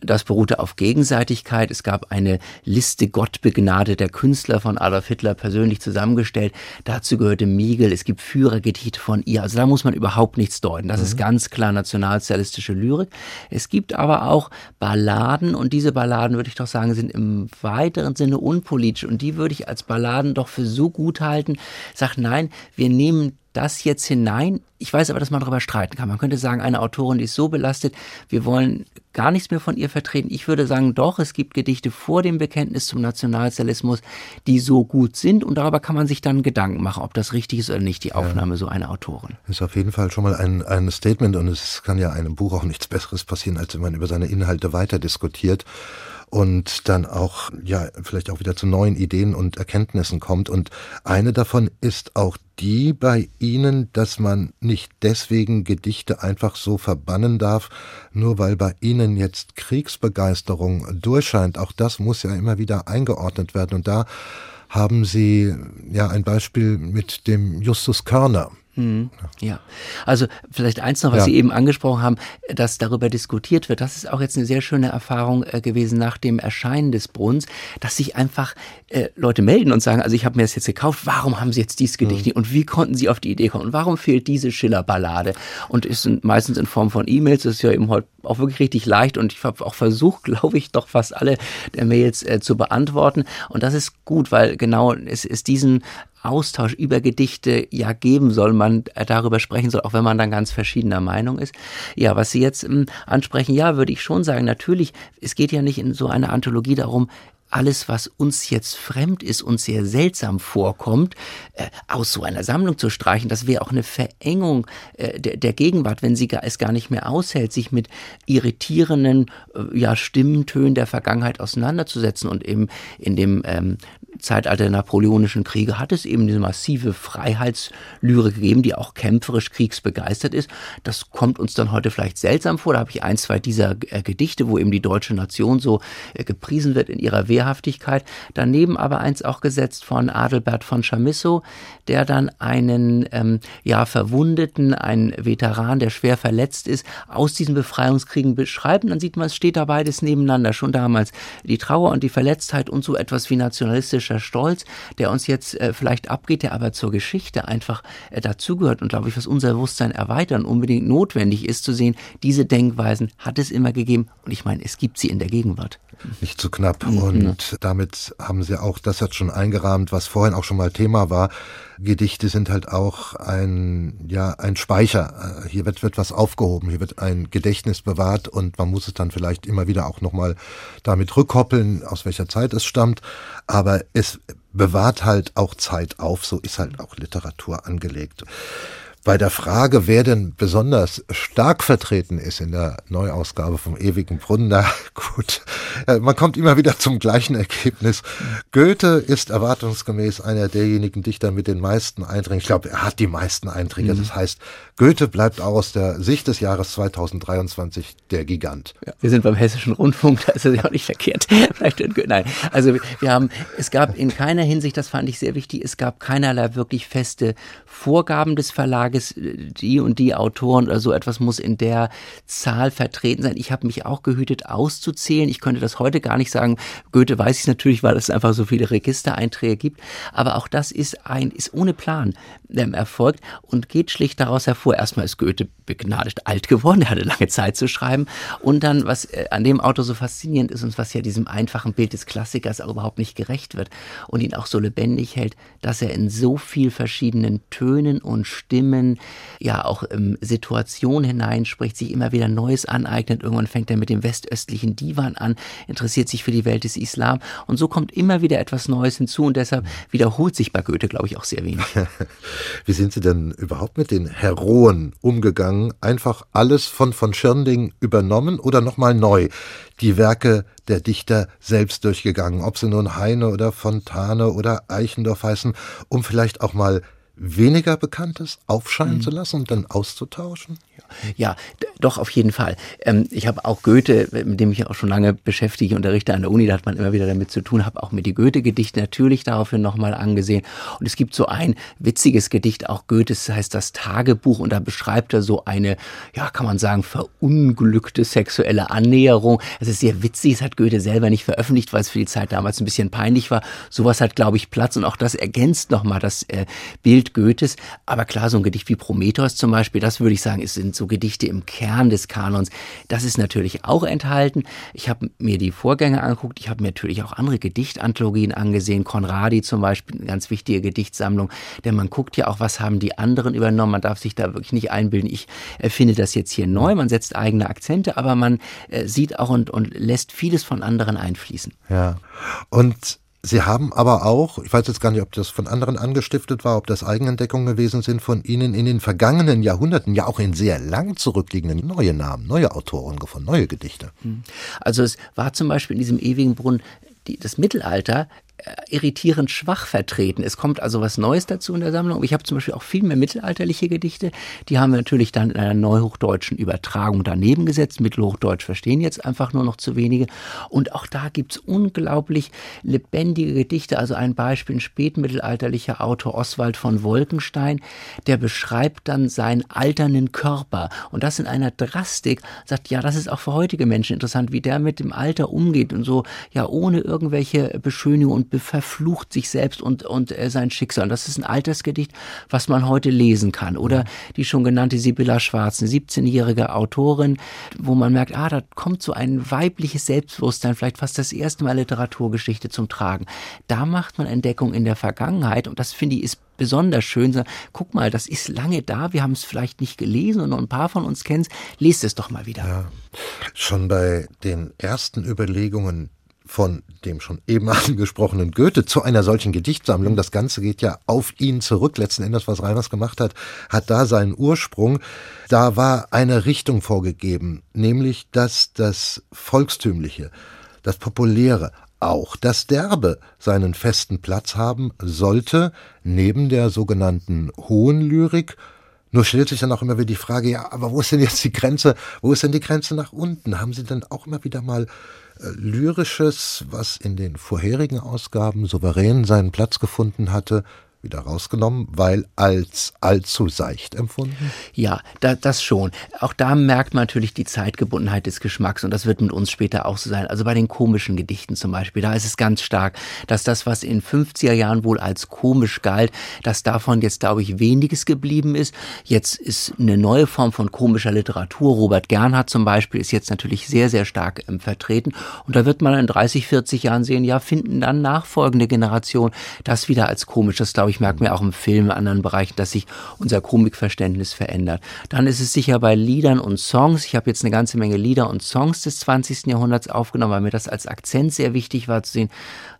Das beruhte auf Gegenseitigkeit. Es gab eine Liste gottbegnadeter Künstler von Adolf Hitler persönlich zusammengestellt. Dazu gehörte Miegel. Es gibt Führergedichte von ihr. Also da muss man überhaupt nichts deuten. Das mhm. ist ganz klar nationalsozialistische Lyrik. Es gibt aber auch Balladen und diese Balladen, würde ich doch sagen, sind im weiteren Sinne unpolitisch und die würde ich als Balladen doch für so gut halten. Sag nein, wir nehmen das jetzt hinein. Ich weiß aber, dass man darüber streiten kann. Man könnte sagen, eine Autorin, die ist so belastet, wir wollen gar nichts mehr von ihr vertreten. Ich würde sagen, doch, es gibt Gedichte vor dem Bekenntnis zum Nationalsozialismus, die so gut sind und darüber kann man sich dann Gedanken machen, ob das richtig ist oder nicht, die Aufnahme ja. so einer Autorin. Das ist auf jeden Fall schon mal ein, ein Statement und es kann ja einem Buch auch nichts Besseres passieren, als wenn man über seine Inhalte weiter diskutiert und dann auch, ja, vielleicht auch wieder zu neuen Ideen und Erkenntnissen kommt. Und eine davon ist auch die bei Ihnen, dass man nicht deswegen Gedichte einfach so verbannen darf, nur weil bei Ihnen jetzt Kriegsbegeisterung durchscheint. Auch das muss ja immer wieder eingeordnet werden. Und da haben Sie ja ein Beispiel mit dem Justus Körner. Mhm. Ja, also vielleicht eins noch, was ja. Sie eben angesprochen haben, dass darüber diskutiert wird. Das ist auch jetzt eine sehr schöne Erfahrung äh, gewesen nach dem Erscheinen des Bruns, dass sich einfach äh, Leute melden und sagen, also ich habe mir das jetzt gekauft, warum haben Sie jetzt dieses Gedicht mhm. und wie konnten Sie auf die Idee kommen und warum fehlt diese Schiller-Ballade? Und ist meistens in Form von E-Mails, das ist ja eben heute auch wirklich richtig leicht und ich habe auch versucht, glaube ich, doch fast alle der Mails äh, zu beantworten. Und das ist gut, weil genau es ist diesen Austausch über Gedichte ja geben soll, man darüber sprechen soll, auch wenn man dann ganz verschiedener Meinung ist. Ja, was Sie jetzt ähm, ansprechen, ja, würde ich schon sagen, natürlich, es geht ja nicht in so einer Anthologie darum, alles, was uns jetzt fremd ist und sehr seltsam vorkommt, äh, aus so einer Sammlung zu streichen, das wäre auch eine Verengung äh, der, Gegenwart, wenn sie es gar nicht mehr aushält, sich mit irritierenden äh, ja, Stimmentönen der Vergangenheit auseinanderzusetzen und eben in dem ähm, Zeitalter der napoleonischen Kriege hat es eben diese massive Freiheitslyrik gegeben, die auch kämpferisch kriegsbegeistert ist. Das kommt uns dann heute vielleicht seltsam vor. Da habe ich ein, zwei dieser äh, Gedichte, wo eben die deutsche Nation so äh, gepriesen wird in ihrer Wehrhaftigkeit. Daneben aber eins auch gesetzt von Adelbert von Chamisso, der dann einen ähm, ja Verwundeten, einen Veteran, der schwer verletzt ist, aus diesen Befreiungskriegen beschreibt. Dann sieht man, es steht da beides nebeneinander. Schon damals die Trauer und die Verletztheit und so etwas wie nationalistische patriotischer Stolz, der uns jetzt äh, vielleicht abgeht, der aber zur Geschichte einfach äh, dazugehört und glaube ich, was unser Bewusstsein erweitern unbedingt notwendig ist zu sehen, diese Denkweisen hat es immer gegeben und ich meine, es gibt sie in der Gegenwart. Nicht zu knapp mhm. und damit haben Sie auch das hat schon eingerahmt, was vorhin auch schon mal Thema war. Gedichte sind halt auch ein, ja, ein Speicher. Hier wird, wird was aufgehoben, hier wird ein Gedächtnis bewahrt und man muss es dann vielleicht immer wieder auch nochmal damit rückkoppeln, aus welcher Zeit es stammt. Aber es bewahrt halt auch Zeit auf, so ist halt auch Literatur angelegt. Bei der Frage, wer denn besonders stark vertreten ist in der Neuausgabe vom ewigen Brunnen, na gut, äh, man kommt immer wieder zum gleichen Ergebnis. Goethe ist erwartungsgemäß einer derjenigen Dichter mit den meisten Einträgen. Ich glaube, er hat die meisten Einträge. Mhm. Das heißt, Goethe bleibt auch aus der Sicht des Jahres 2023 der Gigant. Ja, wir sind beim Hessischen Rundfunk, da ist es ja auch nicht verkehrt. Vielleicht, nein, also wir haben, es gab in keiner Hinsicht, das fand ich sehr wichtig, es gab keinerlei wirklich feste Vorgaben des Verlages Tages die und die Autoren oder so etwas muss in der Zahl vertreten sein. Ich habe mich auch gehütet auszuzählen. Ich könnte das heute gar nicht sagen. Goethe weiß ich natürlich, weil es einfach so viele Registereinträge gibt. Aber auch das ist ein, ist ohne Plan ähm, erfolgt und geht schlicht daraus hervor. Erstmal ist Goethe begnadet alt geworden. Er hatte lange Zeit zu schreiben. Und dann, was äh, an dem Autor so faszinierend ist und was ja diesem einfachen Bild des Klassikers auch überhaupt nicht gerecht wird und ihn auch so lebendig hält, dass er in so viel verschiedenen Tönen und Stimmen ja auch ähm, Situation hineinspricht, sich immer wieder Neues aneignet. Irgendwann fängt er mit dem westöstlichen Divan an, interessiert sich für die Welt des Islam und so kommt immer wieder etwas Neues hinzu und deshalb wiederholt sich bei Goethe, glaube ich, auch sehr wenig. Wie sind Sie denn überhaupt mit den Heroen umgegangen? Einfach alles von von Schirnding übernommen oder nochmal neu? Die Werke der Dichter selbst durchgegangen, ob sie nun Heine oder Fontane oder Eichendorff heißen, um vielleicht auch mal weniger Bekanntes aufscheinen mhm. zu lassen und dann auszutauschen? Ja, doch, auf jeden Fall. Ähm, ich habe auch Goethe, mit dem ich auch schon lange beschäftige, unterrichte an der Uni, da hat man immer wieder damit zu tun, habe auch mir die Goethe-Gedichte natürlich daraufhin nochmal angesehen. Und es gibt so ein witziges Gedicht, auch Goethes, das heißt das Tagebuch, und da beschreibt er so eine, ja, kann man sagen, verunglückte sexuelle Annäherung. Es ist sehr witzig, das hat Goethe selber nicht veröffentlicht, weil es für die Zeit damals ein bisschen peinlich war. Sowas hat, glaube ich, Platz und auch das ergänzt nochmal das äh, Bild Goethes. Aber klar, so ein Gedicht wie Prometheus zum Beispiel, das würde ich sagen, ist in so Gedichte im Kern des Kanons. Das ist natürlich auch enthalten. Ich habe mir die Vorgänge angeguckt. Ich habe mir natürlich auch andere Gedichtanthologien angesehen. Conradi zum Beispiel, eine ganz wichtige Gedichtsammlung. Denn man guckt ja auch, was haben die anderen übernommen. Man darf sich da wirklich nicht einbilden, ich erfinde das jetzt hier neu. Man setzt eigene Akzente, aber man äh, sieht auch und, und lässt vieles von anderen einfließen. Ja. Und Sie haben aber auch, ich weiß jetzt gar nicht, ob das von anderen angestiftet war, ob das Eigenentdeckungen gewesen sind von Ihnen in den vergangenen Jahrhunderten, ja auch in sehr lang zurückliegenden neue Namen, neue Autoren gefunden, neue Gedichte. Hm. Also es war zum Beispiel in diesem ewigen Brunnen die, das Mittelalter irritierend schwach vertreten. Es kommt also was Neues dazu in der Sammlung. Ich habe zum Beispiel auch viel mehr mittelalterliche Gedichte. Die haben wir natürlich dann in einer neuhochdeutschen Übertragung daneben gesetzt. Mittelhochdeutsch verstehen jetzt einfach nur noch zu wenige. Und auch da gibt's unglaublich lebendige Gedichte. Also ein Beispiel, ein spätmittelalterlicher Autor Oswald von Wolkenstein, der beschreibt dann seinen alternden Körper. Und das in einer Drastik, sagt, ja, das ist auch für heutige Menschen interessant, wie der mit dem Alter umgeht und so, ja, ohne irgendwelche Beschönigung und verflucht sich selbst und, und äh, sein Schicksal. Und das ist ein Altersgedicht, was man heute lesen kann. Oder die schon genannte Sibylla Schwarz, eine 17-jährige Autorin, wo man merkt, ah, da kommt so ein weibliches Selbstbewusstsein, vielleicht fast das erste Mal Literaturgeschichte zum Tragen. Da macht man Entdeckung in der Vergangenheit und das finde ich ist besonders schön. Guck mal, das ist lange da, wir haben es vielleicht nicht gelesen und ein paar von uns kennen es. Lest es doch mal wieder. Ja. Schon bei den ersten Überlegungen von dem schon eben angesprochenen Goethe zu einer solchen Gedichtsammlung. Das Ganze geht ja auf ihn zurück. Letzten Endes, was Reiners gemacht hat, hat da seinen Ursprung. Da war eine Richtung vorgegeben, nämlich, dass das Volkstümliche, das Populäre, auch das Derbe seinen festen Platz haben sollte, neben der sogenannten hohen Lyrik, nur stellt sich dann auch immer wieder die Frage, ja, aber wo ist denn jetzt die Grenze, wo ist denn die Grenze nach unten? Haben Sie denn auch immer wieder mal Lyrisches, was in den vorherigen Ausgaben souverän seinen Platz gefunden hatte, wieder rausgenommen, weil als allzu seicht empfunden? Ja, da, das schon. Auch da merkt man natürlich die Zeitgebundenheit des Geschmacks und das wird mit uns später auch so sein. Also bei den komischen Gedichten zum Beispiel, da ist es ganz stark, dass das, was in 50er Jahren wohl als komisch galt, dass davon jetzt, glaube ich, weniges geblieben ist. Jetzt ist eine neue Form von komischer Literatur. Robert Gernhardt zum Beispiel ist jetzt natürlich sehr, sehr stark ähm, vertreten und da wird man in 30, 40 Jahren sehen, ja, finden dann nachfolgende Generationen das wieder als komisch. Das, glaube ich, ich merke mir auch im Film, in anderen Bereichen, dass sich unser Komikverständnis verändert. Dann ist es sicher bei Liedern und Songs. Ich habe jetzt eine ganze Menge Lieder und Songs des 20. Jahrhunderts aufgenommen, weil mir das als Akzent sehr wichtig war zu sehen.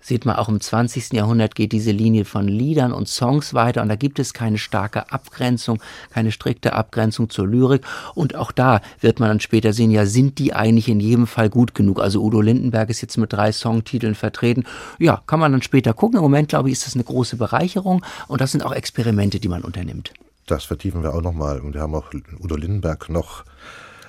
Sieht man auch im 20. Jahrhundert geht diese Linie von Liedern und Songs weiter und da gibt es keine starke Abgrenzung, keine strikte Abgrenzung zur Lyrik. Und auch da wird man dann später sehen, ja, sind die eigentlich in jedem Fall gut genug? Also Udo Lindenberg ist jetzt mit drei Songtiteln vertreten. Ja, kann man dann später gucken. Im Moment, glaube ich, ist das eine große Bereicherung und das sind auch Experimente, die man unternimmt. Das vertiefen wir auch nochmal. Und wir haben auch Udo Lindenberg noch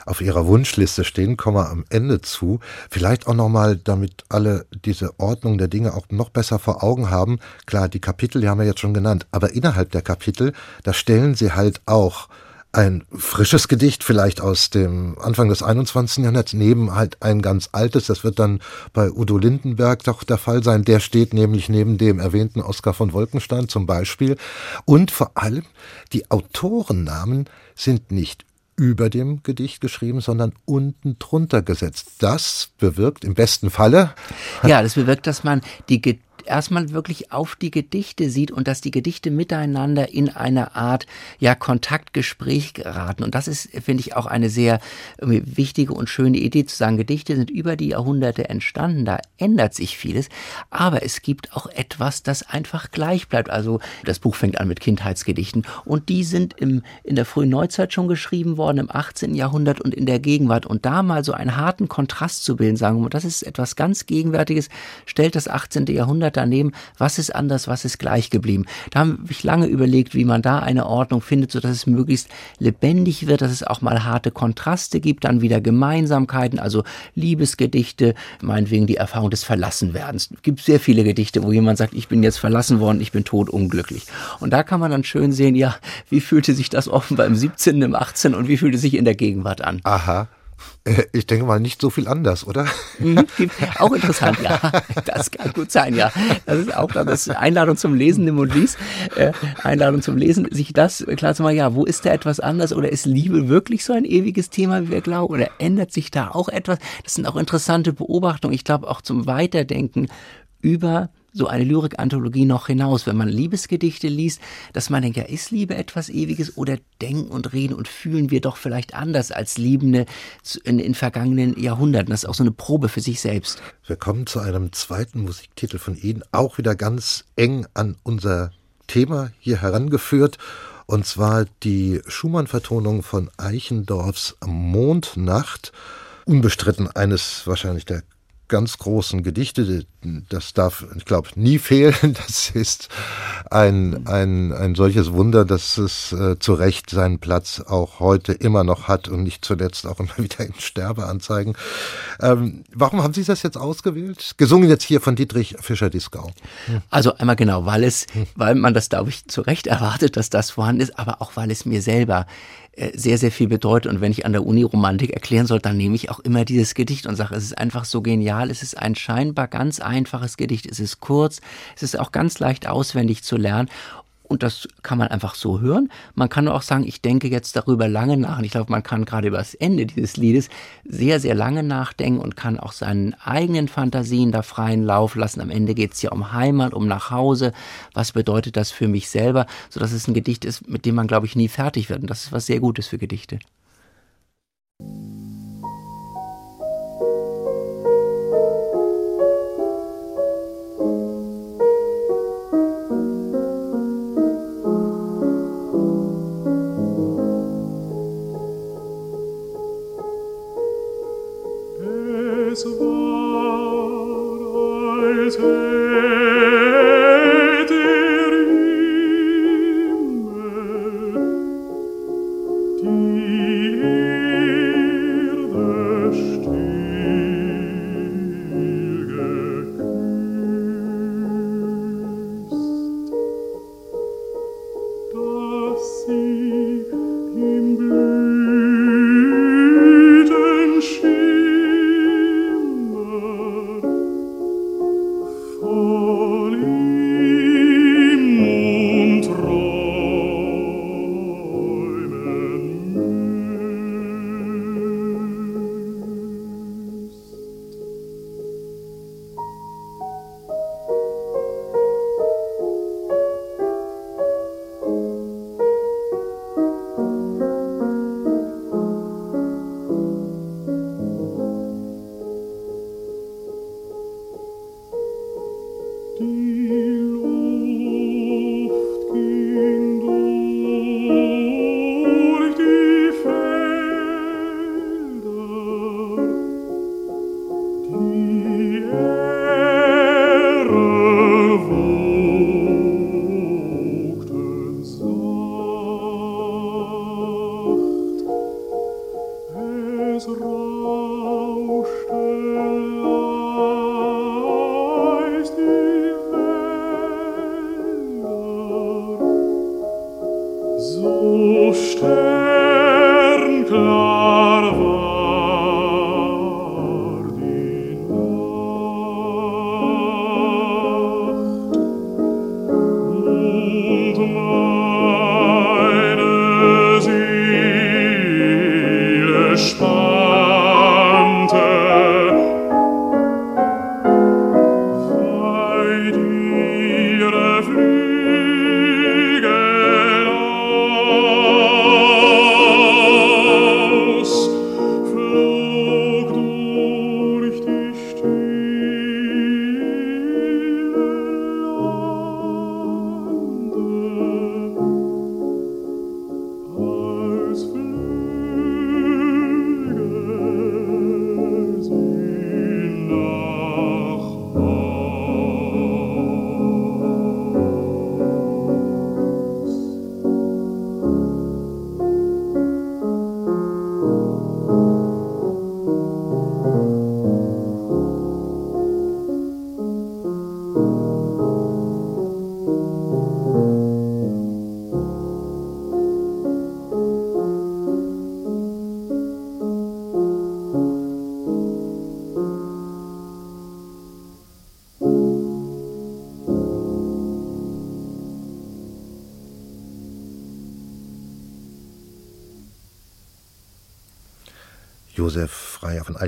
auf ihrer Wunschliste stehen, kommen wir am Ende zu. Vielleicht auch nochmal, damit alle diese Ordnung der Dinge auch noch besser vor Augen haben. Klar, die Kapitel, die haben wir jetzt schon genannt, aber innerhalb der Kapitel, da stellen sie halt auch ein frisches Gedicht, vielleicht aus dem Anfang des 21. Jahrhunderts, neben halt ein ganz altes, das wird dann bei Udo Lindenberg doch der Fall sein, der steht nämlich neben dem erwähnten Oskar von Wolkenstein zum Beispiel. Und vor allem, die Autorennamen sind nicht über dem Gedicht geschrieben, sondern unten drunter gesetzt. Das bewirkt im besten Falle. Ja, das bewirkt, dass man die erstmal wirklich auf die Gedichte sieht und dass die Gedichte miteinander in eine Art ja Kontaktgespräch geraten. Und das ist, finde ich, auch eine sehr wichtige und schöne Idee zu sagen, Gedichte sind über die Jahrhunderte entstanden, da ändert sich vieles, aber es gibt auch etwas, das einfach gleich bleibt. Also das Buch fängt an mit Kindheitsgedichten und die sind im, in der frühen Neuzeit schon geschrieben worden, im 18. Jahrhundert und in der Gegenwart. Und da mal so einen harten Kontrast zu bilden, sagen wir, das ist etwas ganz Gegenwärtiges, stellt das 18. Jahrhundert daneben, was ist anders, was ist gleich geblieben. Da habe ich lange überlegt, wie man da eine Ordnung findet, sodass es möglichst lebendig wird, dass es auch mal harte Kontraste gibt, dann wieder Gemeinsamkeiten, also Liebesgedichte, meinetwegen die Erfahrung des Verlassenwerdens. Es gibt sehr viele Gedichte, wo jemand sagt, ich bin jetzt verlassen worden, ich bin tot unglücklich. Und da kann man dann schön sehen, ja, wie fühlte sich das offenbar im 17., im 18. und wie fühlte sich in der Gegenwart an. Aha. Äh, ich denke mal nicht so viel anders, oder? Mhm, auch interessant, ja. Das kann gut sein, ja. Das ist auch das Einladung zum Lesen, nimm und lies. Äh, Einladung zum Lesen, sich das klar zu machen, ja, wo ist da etwas anders oder ist Liebe wirklich so ein ewiges Thema, wie wir glauben? Oder ändert sich da auch etwas? Das sind auch interessante Beobachtungen. Ich glaube auch zum Weiterdenken über so eine Lyrik-Anthologie noch hinaus, wenn man Liebesgedichte liest, dass man denkt, ja, ist Liebe etwas Ewiges oder denken und reden und fühlen wir doch vielleicht anders als Liebende in, in vergangenen Jahrhunderten. Das ist auch so eine Probe für sich selbst. Wir kommen zu einem zweiten Musiktitel von Ihnen, auch wieder ganz eng an unser Thema hier herangeführt. Und zwar die Schumann-Vertonung von Eichendorffs Mondnacht. Unbestritten eines wahrscheinlich der ganz großen Gedichte. Das darf, ich glaube, nie fehlen. Das ist ein, ein, ein solches Wunder, dass es äh, zu Recht seinen Platz auch heute immer noch hat und nicht zuletzt auch immer wieder in Sterbeanzeigen. Ähm, warum haben Sie das jetzt ausgewählt? Gesungen jetzt hier von Dietrich Fischer-Dieskau. Also einmal genau, weil es, weil man das, glaube ich, zu Recht erwartet, dass das vorhanden ist, aber auch weil es mir selber äh, sehr, sehr viel bedeutet. Und wenn ich an der Uni Romantik erklären soll, dann nehme ich auch immer dieses Gedicht und sage, es ist einfach so genial. Es ist ein scheinbar ganz einfaches Gedicht. Es ist kurz. Es ist auch ganz leicht auswendig zu lernen. Und das kann man einfach so hören. Man kann auch sagen, ich denke jetzt darüber lange nach. Und ich glaube, man kann gerade über das Ende dieses Liedes sehr, sehr lange nachdenken und kann auch seinen eigenen Fantasien da freien Lauf lassen. Am Ende geht es ja um Heimat, um nach Hause. Was bedeutet das für mich selber? Sodass es ein Gedicht ist, mit dem man, glaube ich, nie fertig wird. Und das ist was sehr Gutes für Gedichte.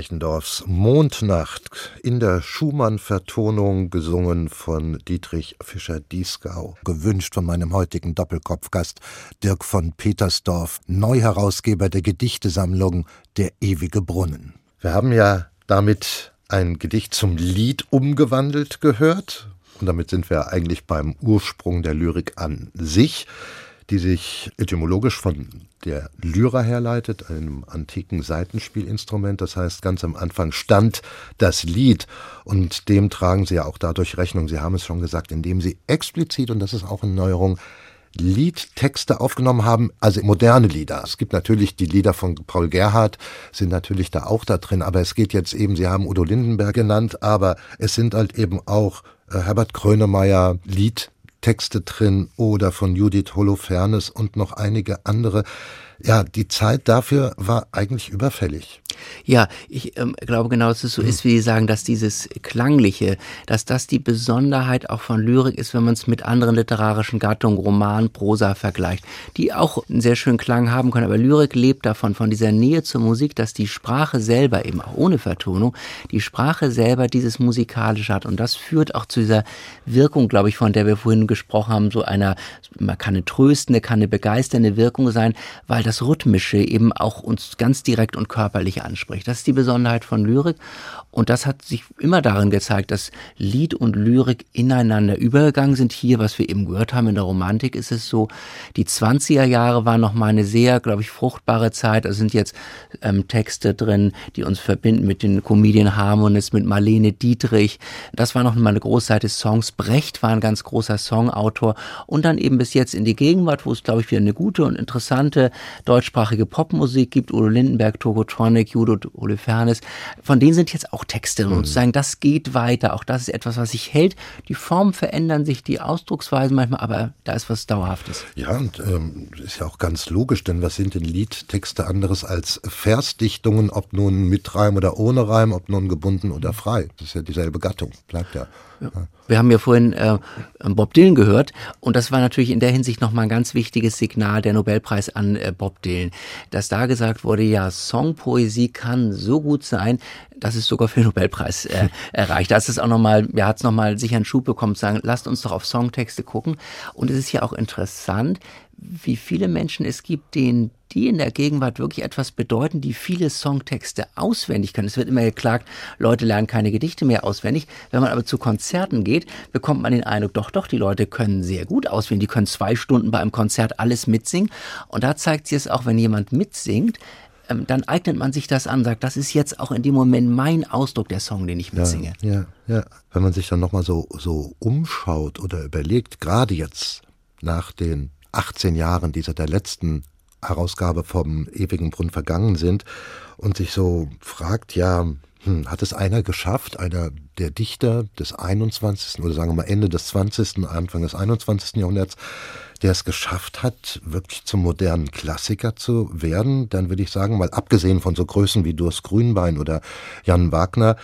Eichendorffs Mondnacht in der Schumann-Vertonung gesungen von Dietrich Fischer-Dieskau, gewünscht von meinem heutigen Doppelkopfgast Dirk von Petersdorf, Neuherausgeber der Gedichtesammlung Der ewige Brunnen. Wir haben ja damit ein Gedicht zum Lied umgewandelt gehört und damit sind wir eigentlich beim Ursprung der Lyrik an sich die sich etymologisch von der Lyra herleitet, einem antiken Saitenspielinstrument. Das heißt, ganz am Anfang stand das Lied und dem tragen sie ja auch dadurch Rechnung. Sie haben es schon gesagt, indem sie explizit, und das ist auch eine Neuerung, Liedtexte aufgenommen haben, also moderne Lieder. Es gibt natürlich die Lieder von Paul Gerhardt, sind natürlich da auch da drin, aber es geht jetzt eben, Sie haben Udo Lindenberg genannt, aber es sind halt eben auch äh, Herbert Krönemeyer Lied Texte drin oder von Judith Holofernes und noch einige andere. Ja, die Zeit dafür war eigentlich überfällig. Ja, ich ähm, glaube genau, dass es so ist, wie Sie sagen, dass dieses Klangliche, dass das die Besonderheit auch von Lyrik ist, wenn man es mit anderen literarischen Gattungen, Roman, Prosa vergleicht, die auch einen sehr schönen Klang haben können. Aber Lyrik lebt davon, von dieser Nähe zur Musik, dass die Sprache selber, eben auch ohne Vertonung, die Sprache selber dieses Musikalische hat. Und das führt auch zu dieser Wirkung, glaube ich, von der wir vorhin gesprochen haben, so einer, man kann eine tröstende, kann eine begeisternde Wirkung sein, weil das Rhythmische eben auch uns ganz direkt und körperlich anspricht. Das ist die Besonderheit von Lyrik. Und das hat sich immer darin gezeigt, dass Lied und Lyrik ineinander übergegangen sind. Hier, was wir eben gehört haben in der Romantik, ist es so, die 20er Jahre waren noch mal eine sehr, glaube ich, fruchtbare Zeit. Da sind jetzt ähm, Texte drin, die uns verbinden mit den Comedian Harmonists, mit Marlene Dietrich. Das war noch mal eine große Zeit des Songs. Brecht war ein ganz großer Songautor. Und dann eben bis jetzt in die Gegenwart, wo es, glaube ich, wieder eine gute und interessante deutschsprachige Popmusik gibt. Udo Lindenberg, Togotronic, Judith Holofernes. Von denen sind jetzt auch Texte drin. Und zu sagen, das geht weiter. Auch das ist etwas, was sich hält. Die Formen verändern sich, die Ausdrucksweisen manchmal, aber da ist was Dauerhaftes. Ja, und ähm, ist ja auch ganz logisch, denn was sind denn Liedtexte anderes als Versdichtungen, ob nun mit Reim oder ohne Reim, ob nun gebunden oder frei? Das ist ja dieselbe Gattung, bleibt ja. Ja. Wir haben ja vorhin äh, Bob Dylan gehört und das war natürlich in der Hinsicht nochmal ein ganz wichtiges Signal der Nobelpreis an äh, Bob Dylan, dass da gesagt wurde, ja, Songpoesie kann so gut sein, dass es sogar für den Nobelpreis äh, erreicht. Da ist es auch nochmal, ja, hat es nochmal sicher einen Schub bekommen, zu sagen, lasst uns doch auf Songtexte gucken. Und es ist ja auch interessant, wie viele Menschen es gibt, denen die in der Gegenwart wirklich etwas bedeuten, die viele Songtexte auswendig können. Es wird immer geklagt, Leute lernen keine Gedichte mehr auswendig. Wenn man aber zu Konzerten geht, bekommt man den Eindruck, doch, doch, die Leute können sehr gut auswendig. Die können zwei Stunden bei einem Konzert alles mitsingen. Und da zeigt sich es auch, wenn jemand mitsingt, ähm, dann eignet man sich das an, sagt, das ist jetzt auch in dem Moment mein Ausdruck, der Song, den ich mitsinge. Ja, ja, ja. Wenn man sich dann nochmal so, so umschaut oder überlegt, gerade jetzt nach den 18 Jahren, die seit der letzten Herausgabe vom ewigen Brunnen vergangen sind und sich so fragt, ja, hm, hat es einer geschafft, einer der Dichter des 21. oder sagen wir mal Ende des 20., Anfang des 21. Jahrhunderts, der es geschafft hat, wirklich zum modernen Klassiker zu werden, dann würde ich sagen, mal abgesehen von so Größen wie Durst Grünbein oder Jan Wagner,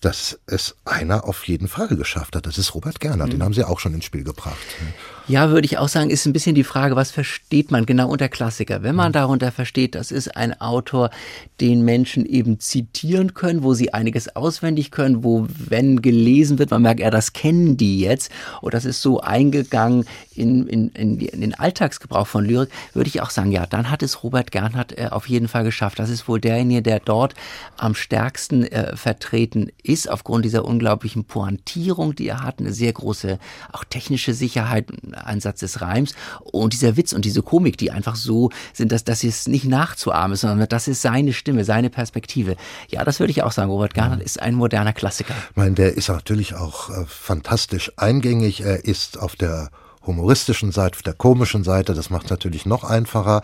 dass es einer auf jeden Fall geschafft hat. Das ist Robert Gerner, mhm. den haben Sie auch schon ins Spiel gebracht. Ja, würde ich auch sagen, ist ein bisschen die Frage, was versteht man genau unter Klassiker? Wenn man mhm. darunter versteht, das ist ein Autor, den Menschen eben zitieren können, wo sie einiges auswendig können, wo, wenn gelesen wird, man merkt, ja, das kennen die jetzt, oder das ist so eingegangen in, in, in, in den Alltagsgebrauch von Lyrik, würde ich auch sagen, ja, dann hat es Robert Gernhardt äh, auf jeden Fall geschafft. Das ist wohl derjenige, der dort am stärksten äh, vertreten ist, aufgrund dieser unglaublichen Pointierung, die er hat, eine sehr große, auch technische Sicherheit, Einsatz des Reims und dieser Witz und diese Komik, die einfach so sind, dass das ist nicht nachzuahmen ist, sondern das ist seine Stimme, seine Perspektive. Ja, das würde ich auch sagen. Robert Garnert ist ein moderner Klassiker. Ich meine, der ist natürlich auch äh, fantastisch eingängig. Er ist auf der humoristischen Seite, auf der komischen Seite. Das macht es natürlich noch einfacher.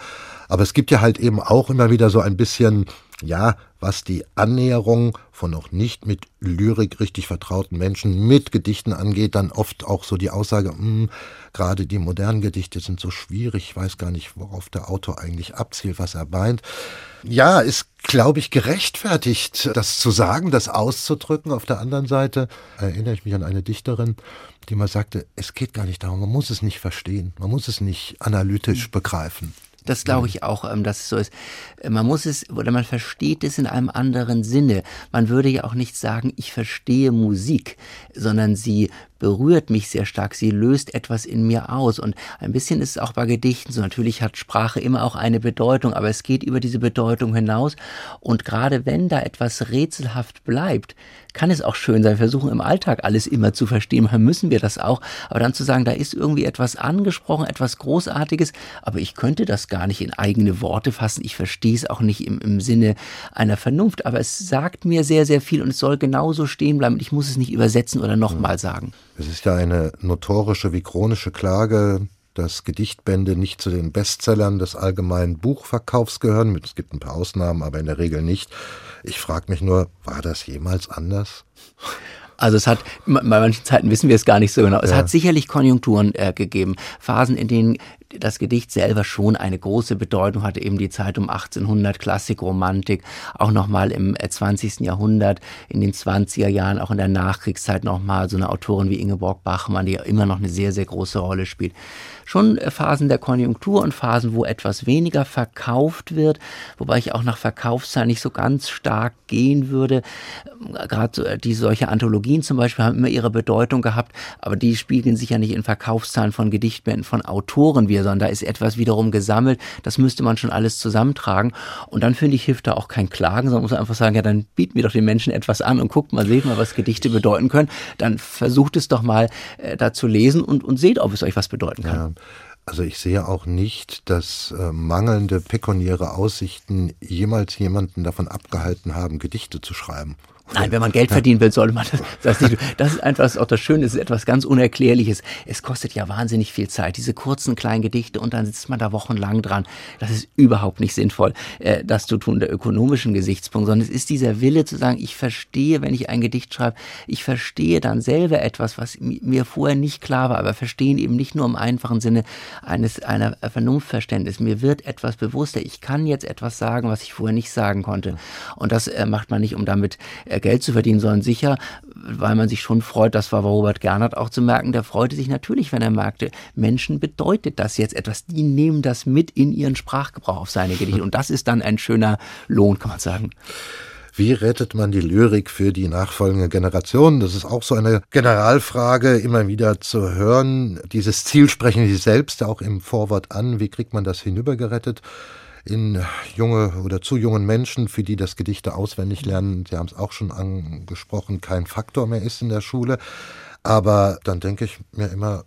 Aber es gibt ja halt eben auch immer wieder so ein bisschen, ja, was die Annäherung von noch nicht mit Lyrik richtig vertrauten Menschen mit Gedichten angeht, dann oft auch so die Aussage, hm, gerade die modernen Gedichte sind so schwierig, ich weiß gar nicht, worauf der Autor eigentlich abzielt, was er meint. Ja, ist, glaube ich, gerechtfertigt, das zu sagen, das auszudrücken. Auf der anderen Seite erinnere ich mich an eine Dichterin, die mal sagte, es geht gar nicht darum, man muss es nicht verstehen, man muss es nicht analytisch begreifen. Das glaube ich auch, ähm, dass es so ist. Äh, man muss es oder man versteht es in einem anderen Sinne. Man würde ja auch nicht sagen, ich verstehe Musik, sondern sie berührt mich sehr stark. Sie löst etwas in mir aus. Und ein bisschen ist es auch bei Gedichten so. Natürlich hat Sprache immer auch eine Bedeutung, aber es geht über diese Bedeutung hinaus. Und gerade wenn da etwas rätselhaft bleibt, kann es auch schön sein. Wir versuchen im Alltag alles immer zu verstehen. Dann müssen wir das auch. Aber dann zu sagen, da ist irgendwie etwas angesprochen, etwas Großartiges, aber ich könnte das gar nicht in eigene Worte fassen. Ich verstehe es auch nicht im, im Sinne einer Vernunft. Aber es sagt mir sehr, sehr viel und es soll genauso stehen bleiben. Ich muss es nicht übersetzen oder nochmal sagen. Es ist ja eine notorische wie chronische Klage, dass Gedichtbände nicht zu den Bestsellern des allgemeinen Buchverkaufs gehören. Es gibt ein paar Ausnahmen, aber in der Regel nicht. Ich frage mich nur, war das jemals anders? Also es hat, bei manchen Zeiten wissen wir es gar nicht so genau. Es ja. hat sicherlich Konjunkturen äh, gegeben, Phasen, in denen das Gedicht selber schon eine große Bedeutung hatte, eben die Zeit um 1800, Klassik, Romantik, auch nochmal im 20. Äh, Jahrhundert, in den 20er Jahren, auch in der Nachkriegszeit nochmal so eine Autorin wie Ingeborg Bachmann, die ja immer noch eine sehr, sehr große Rolle spielt schon äh, Phasen der Konjunktur und Phasen, wo etwas weniger verkauft wird, wobei ich auch nach Verkaufszahlen nicht so ganz stark gehen würde. Ähm, gerade äh, die solche Anthologien zum Beispiel haben immer ihre Bedeutung gehabt, aber die spiegeln sich ja nicht in Verkaufszahlen von Gedichtbänden von Autoren wieder, sondern da ist etwas wiederum gesammelt. Das müsste man schon alles zusammentragen. Und dann finde ich, hilft da auch kein Klagen, sondern muss einfach sagen, ja, dann bieten wir doch den Menschen etwas an und guckt mal, seht mal, was Gedichte bedeuten können. Dann versucht es doch mal äh, da zu lesen und, und seht, ob es euch was bedeuten kann. Ja. Also ich sehe auch nicht, dass äh, mangelnde pekuniäre Aussichten jemals jemanden davon abgehalten haben, Gedichte zu schreiben. Nein, wenn man Geld verdienen will, sollte man das, das nicht. Das ist einfach auch das Schöne, es ist etwas ganz Unerklärliches. Es kostet ja wahnsinnig viel Zeit, diese kurzen kleinen Gedichte und dann sitzt man da wochenlang dran. Das ist überhaupt nicht sinnvoll, äh, das zu tun, der ökonomischen Gesichtspunkt, sondern es ist dieser Wille zu sagen, ich verstehe, wenn ich ein Gedicht schreibe, ich verstehe dann selber etwas, was mir vorher nicht klar war, aber verstehen eben nicht nur im einfachen Sinne eines, einer Vernunftverständnis. Mir wird etwas bewusster. Ich kann jetzt etwas sagen, was ich vorher nicht sagen konnte. Und das äh, macht man nicht, um damit äh, Geld zu verdienen, sondern sicher, weil man sich schon freut, das war Robert Gernert auch zu merken, der freute sich natürlich, wenn er merkte, Menschen bedeutet das jetzt etwas, die nehmen das mit in ihren Sprachgebrauch auf seine Gedichte und das ist dann ein schöner Lohn, kann man sagen. Wie rettet man die Lyrik für die nachfolgende Generation? Das ist auch so eine Generalfrage, immer wieder zu hören. Dieses Ziel sprechen Sie selbst auch im Vorwort an. Wie kriegt man das hinübergerettet? In junge oder zu jungen Menschen, für die das Gedichte auswendig lernen, Sie haben es auch schon angesprochen, kein Faktor mehr ist in der Schule. Aber dann denke ich mir immer,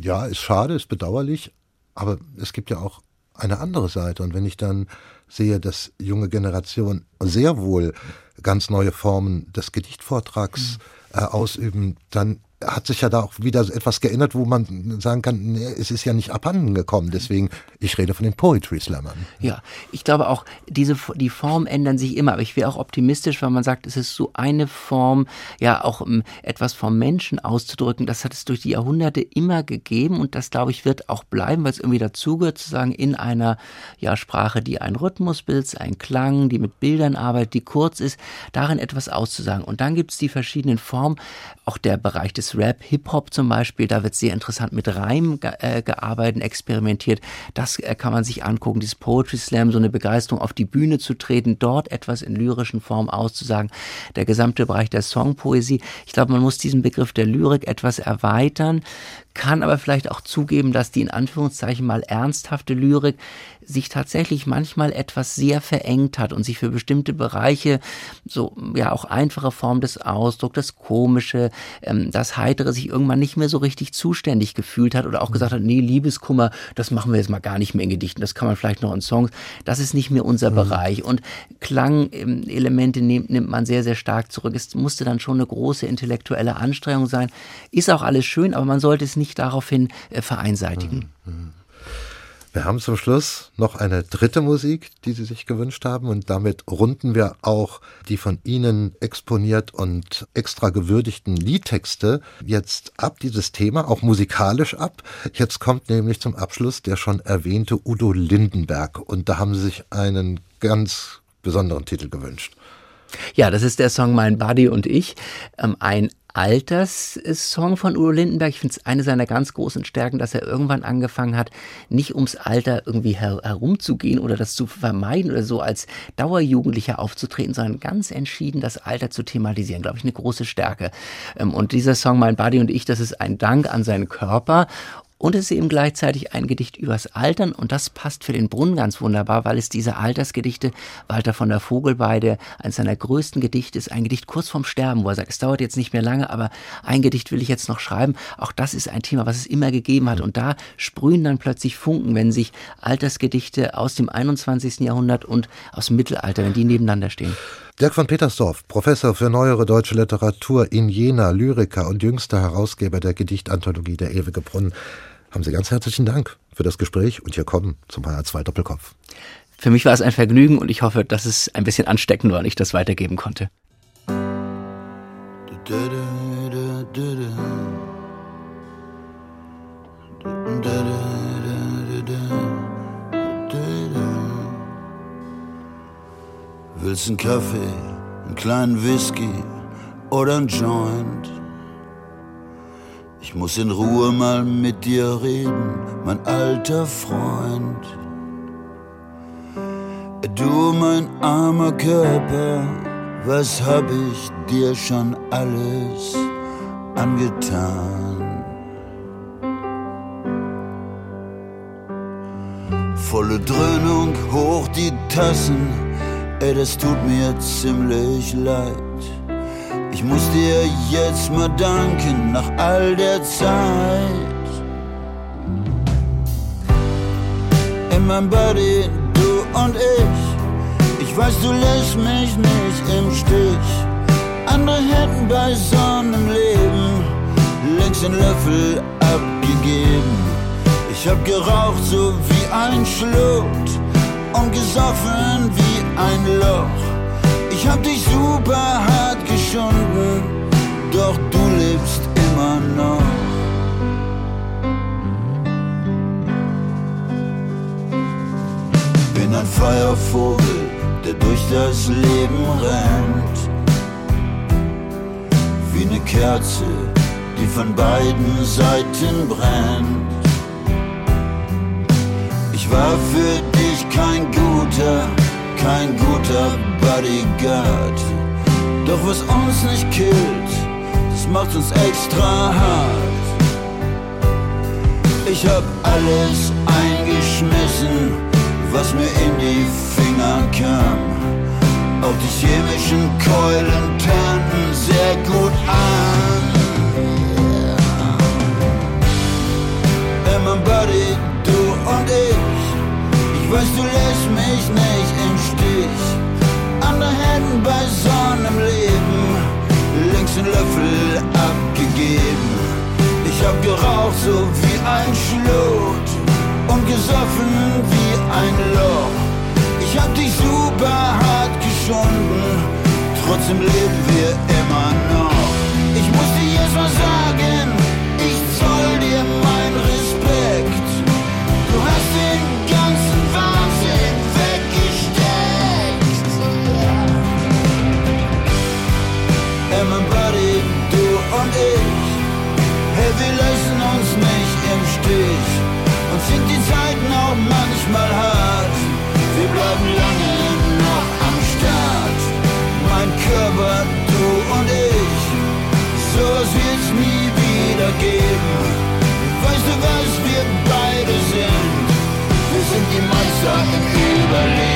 ja, ist schade, ist bedauerlich, aber es gibt ja auch eine andere Seite. Und wenn ich dann sehe, dass junge Generationen sehr wohl ganz neue Formen des Gedichtvortrags äh, ausüben, dann hat sich ja da auch wieder etwas geändert, wo man sagen kann, nee, es ist ja nicht abhanden gekommen. Deswegen, ich rede von den Poetry Slammern. Ja, ich glaube auch, diese, die Formen ändern sich immer. Aber ich wäre auch optimistisch, weil man sagt, es ist so eine Form, ja, auch um etwas vom Menschen auszudrücken. Das hat es durch die Jahrhunderte immer gegeben und das, glaube ich, wird auch bleiben, weil es irgendwie dazugehört, zu sagen, in einer ja, Sprache, die einen Rhythmus bildet, einen Klang, die mit Bildern arbeitet, die kurz ist, darin etwas auszusagen. Und dann gibt es die verschiedenen Formen, auch der Bereich des Rap, Hip-Hop zum Beispiel, da wird sehr interessant mit Reim äh, gearbeitet, experimentiert. Das äh, kann man sich angucken, dieses Poetry Slam, so eine Begeisterung auf die Bühne zu treten, dort etwas in lyrischen Form auszusagen. Der gesamte Bereich der Songpoesie. Ich glaube, man muss diesen Begriff der Lyrik etwas erweitern, kann aber vielleicht auch zugeben, dass die in Anführungszeichen mal ernsthafte Lyrik sich tatsächlich manchmal etwas sehr verengt hat und sich für bestimmte Bereiche so ja auch einfache Form des Ausdrucks, das Komische, ähm, das Heitere sich irgendwann nicht mehr so richtig zuständig gefühlt hat oder auch gesagt hat, nee, Liebeskummer, das machen wir jetzt mal gar nicht mehr in Gedichten, das kann man vielleicht noch in Songs, das ist nicht mehr unser mhm. Bereich und Klangelemente nimmt, nimmt man sehr, sehr stark zurück. Es musste dann schon eine große intellektuelle Anstrengung sein. Ist auch alles schön, aber man sollte es nicht daraufhin äh, vereinseitigen. Mhm. Wir haben zum Schluss noch eine dritte Musik, die Sie sich gewünscht haben und damit runden wir auch die von Ihnen exponiert und extra gewürdigten Liedtexte jetzt ab, dieses Thema, auch musikalisch ab. Jetzt kommt nämlich zum Abschluss der schon erwähnte Udo Lindenberg und da haben Sie sich einen ganz besonderen Titel gewünscht. Ja, das ist der Song Mein Buddy und ich. Ähm, ein Alterssong von Udo Lindenberg. Ich finde es eine seiner ganz großen Stärken, dass er irgendwann angefangen hat, nicht ums Alter irgendwie her herumzugehen oder das zu vermeiden oder so als Dauerjugendlicher aufzutreten, sondern ganz entschieden das Alter zu thematisieren. Glaube ich, eine große Stärke. Ähm, und dieser Song Mein Body und ich, das ist ein Dank an seinen Körper und es ist eben gleichzeitig ein Gedicht übers Altern und das passt für den Brunnen ganz wunderbar, weil es diese Altersgedichte, Walter von der Vogelweide, eines seiner größten Gedichte ist, ein Gedicht kurz vorm Sterben, wo er sagt, es dauert jetzt nicht mehr lange, aber ein Gedicht will ich jetzt noch schreiben. Auch das ist ein Thema, was es immer gegeben hat und da sprühen dann plötzlich Funken, wenn sich Altersgedichte aus dem 21. Jahrhundert und aus dem Mittelalter, wenn die nebeneinander stehen. Dirk von Petersdorf, Professor für neuere deutsche Literatur in Jena, Lyriker und jüngster Herausgeber der Gedichtanthologie Der ewige Brunnen. Haben Sie ganz herzlichen Dank für das Gespräch und hier kommen zum HR2 Doppelkopf. Für mich war es ein Vergnügen und ich hoffe, dass es ein bisschen ansteckend war und ich das weitergeben konnte. Willst einen Kaffee, einen kleinen Whisky oder einen Joint? Ich muss in Ruhe mal mit dir reden, mein alter Freund. Du, mein armer Körper, was hab ich dir schon alles angetan? Volle Dröhnung, hoch die Tassen, ey, das tut mir ziemlich leid. Ich muss dir jetzt mal danken nach all der Zeit. In meinem Body, du und ich. Ich weiß, du lässt mich nicht im Stich. Andere hätten bei Sonnenem Leben längst den Löffel abgegeben. Ich hab geraucht so wie ein Schlucht und gesoffen wie ein Loch. Ich hab dich super hart geschunden, doch du lebst immer noch. Bin ein Feuervogel, der durch das Leben rennt. Wie eine Kerze, die von beiden Seiten brennt. Ich war für dich kein guter, kein guter Bodyguard. Doch was uns nicht killt, das macht uns extra hart. Ich hab alles eingeschmissen, was mir in die Finger kam. Auch die chemischen Keulen tönten sehr gut an. In meinem Body, du und ich. Ich weiß, du lässt mich nicht im Stich andere hätten bei Sonnenem Leben links den Löffel abgegeben. Ich hab geraucht so wie ein Schlot und gesoffen wie ein Loch. Ich hab dich super hart geschunden, trotzdem leben wir immer noch. Ich muss dir jetzt mal sagen, wir lassen uns nicht im Stich. Und sind die Zeiten auch manchmal hart. Wir bleiben lange noch am Start. Mein Körper, du und ich. Sowas wird's nie wieder geben. Weißt du, was wir beide sind? Wir sind die Meister im Überleben.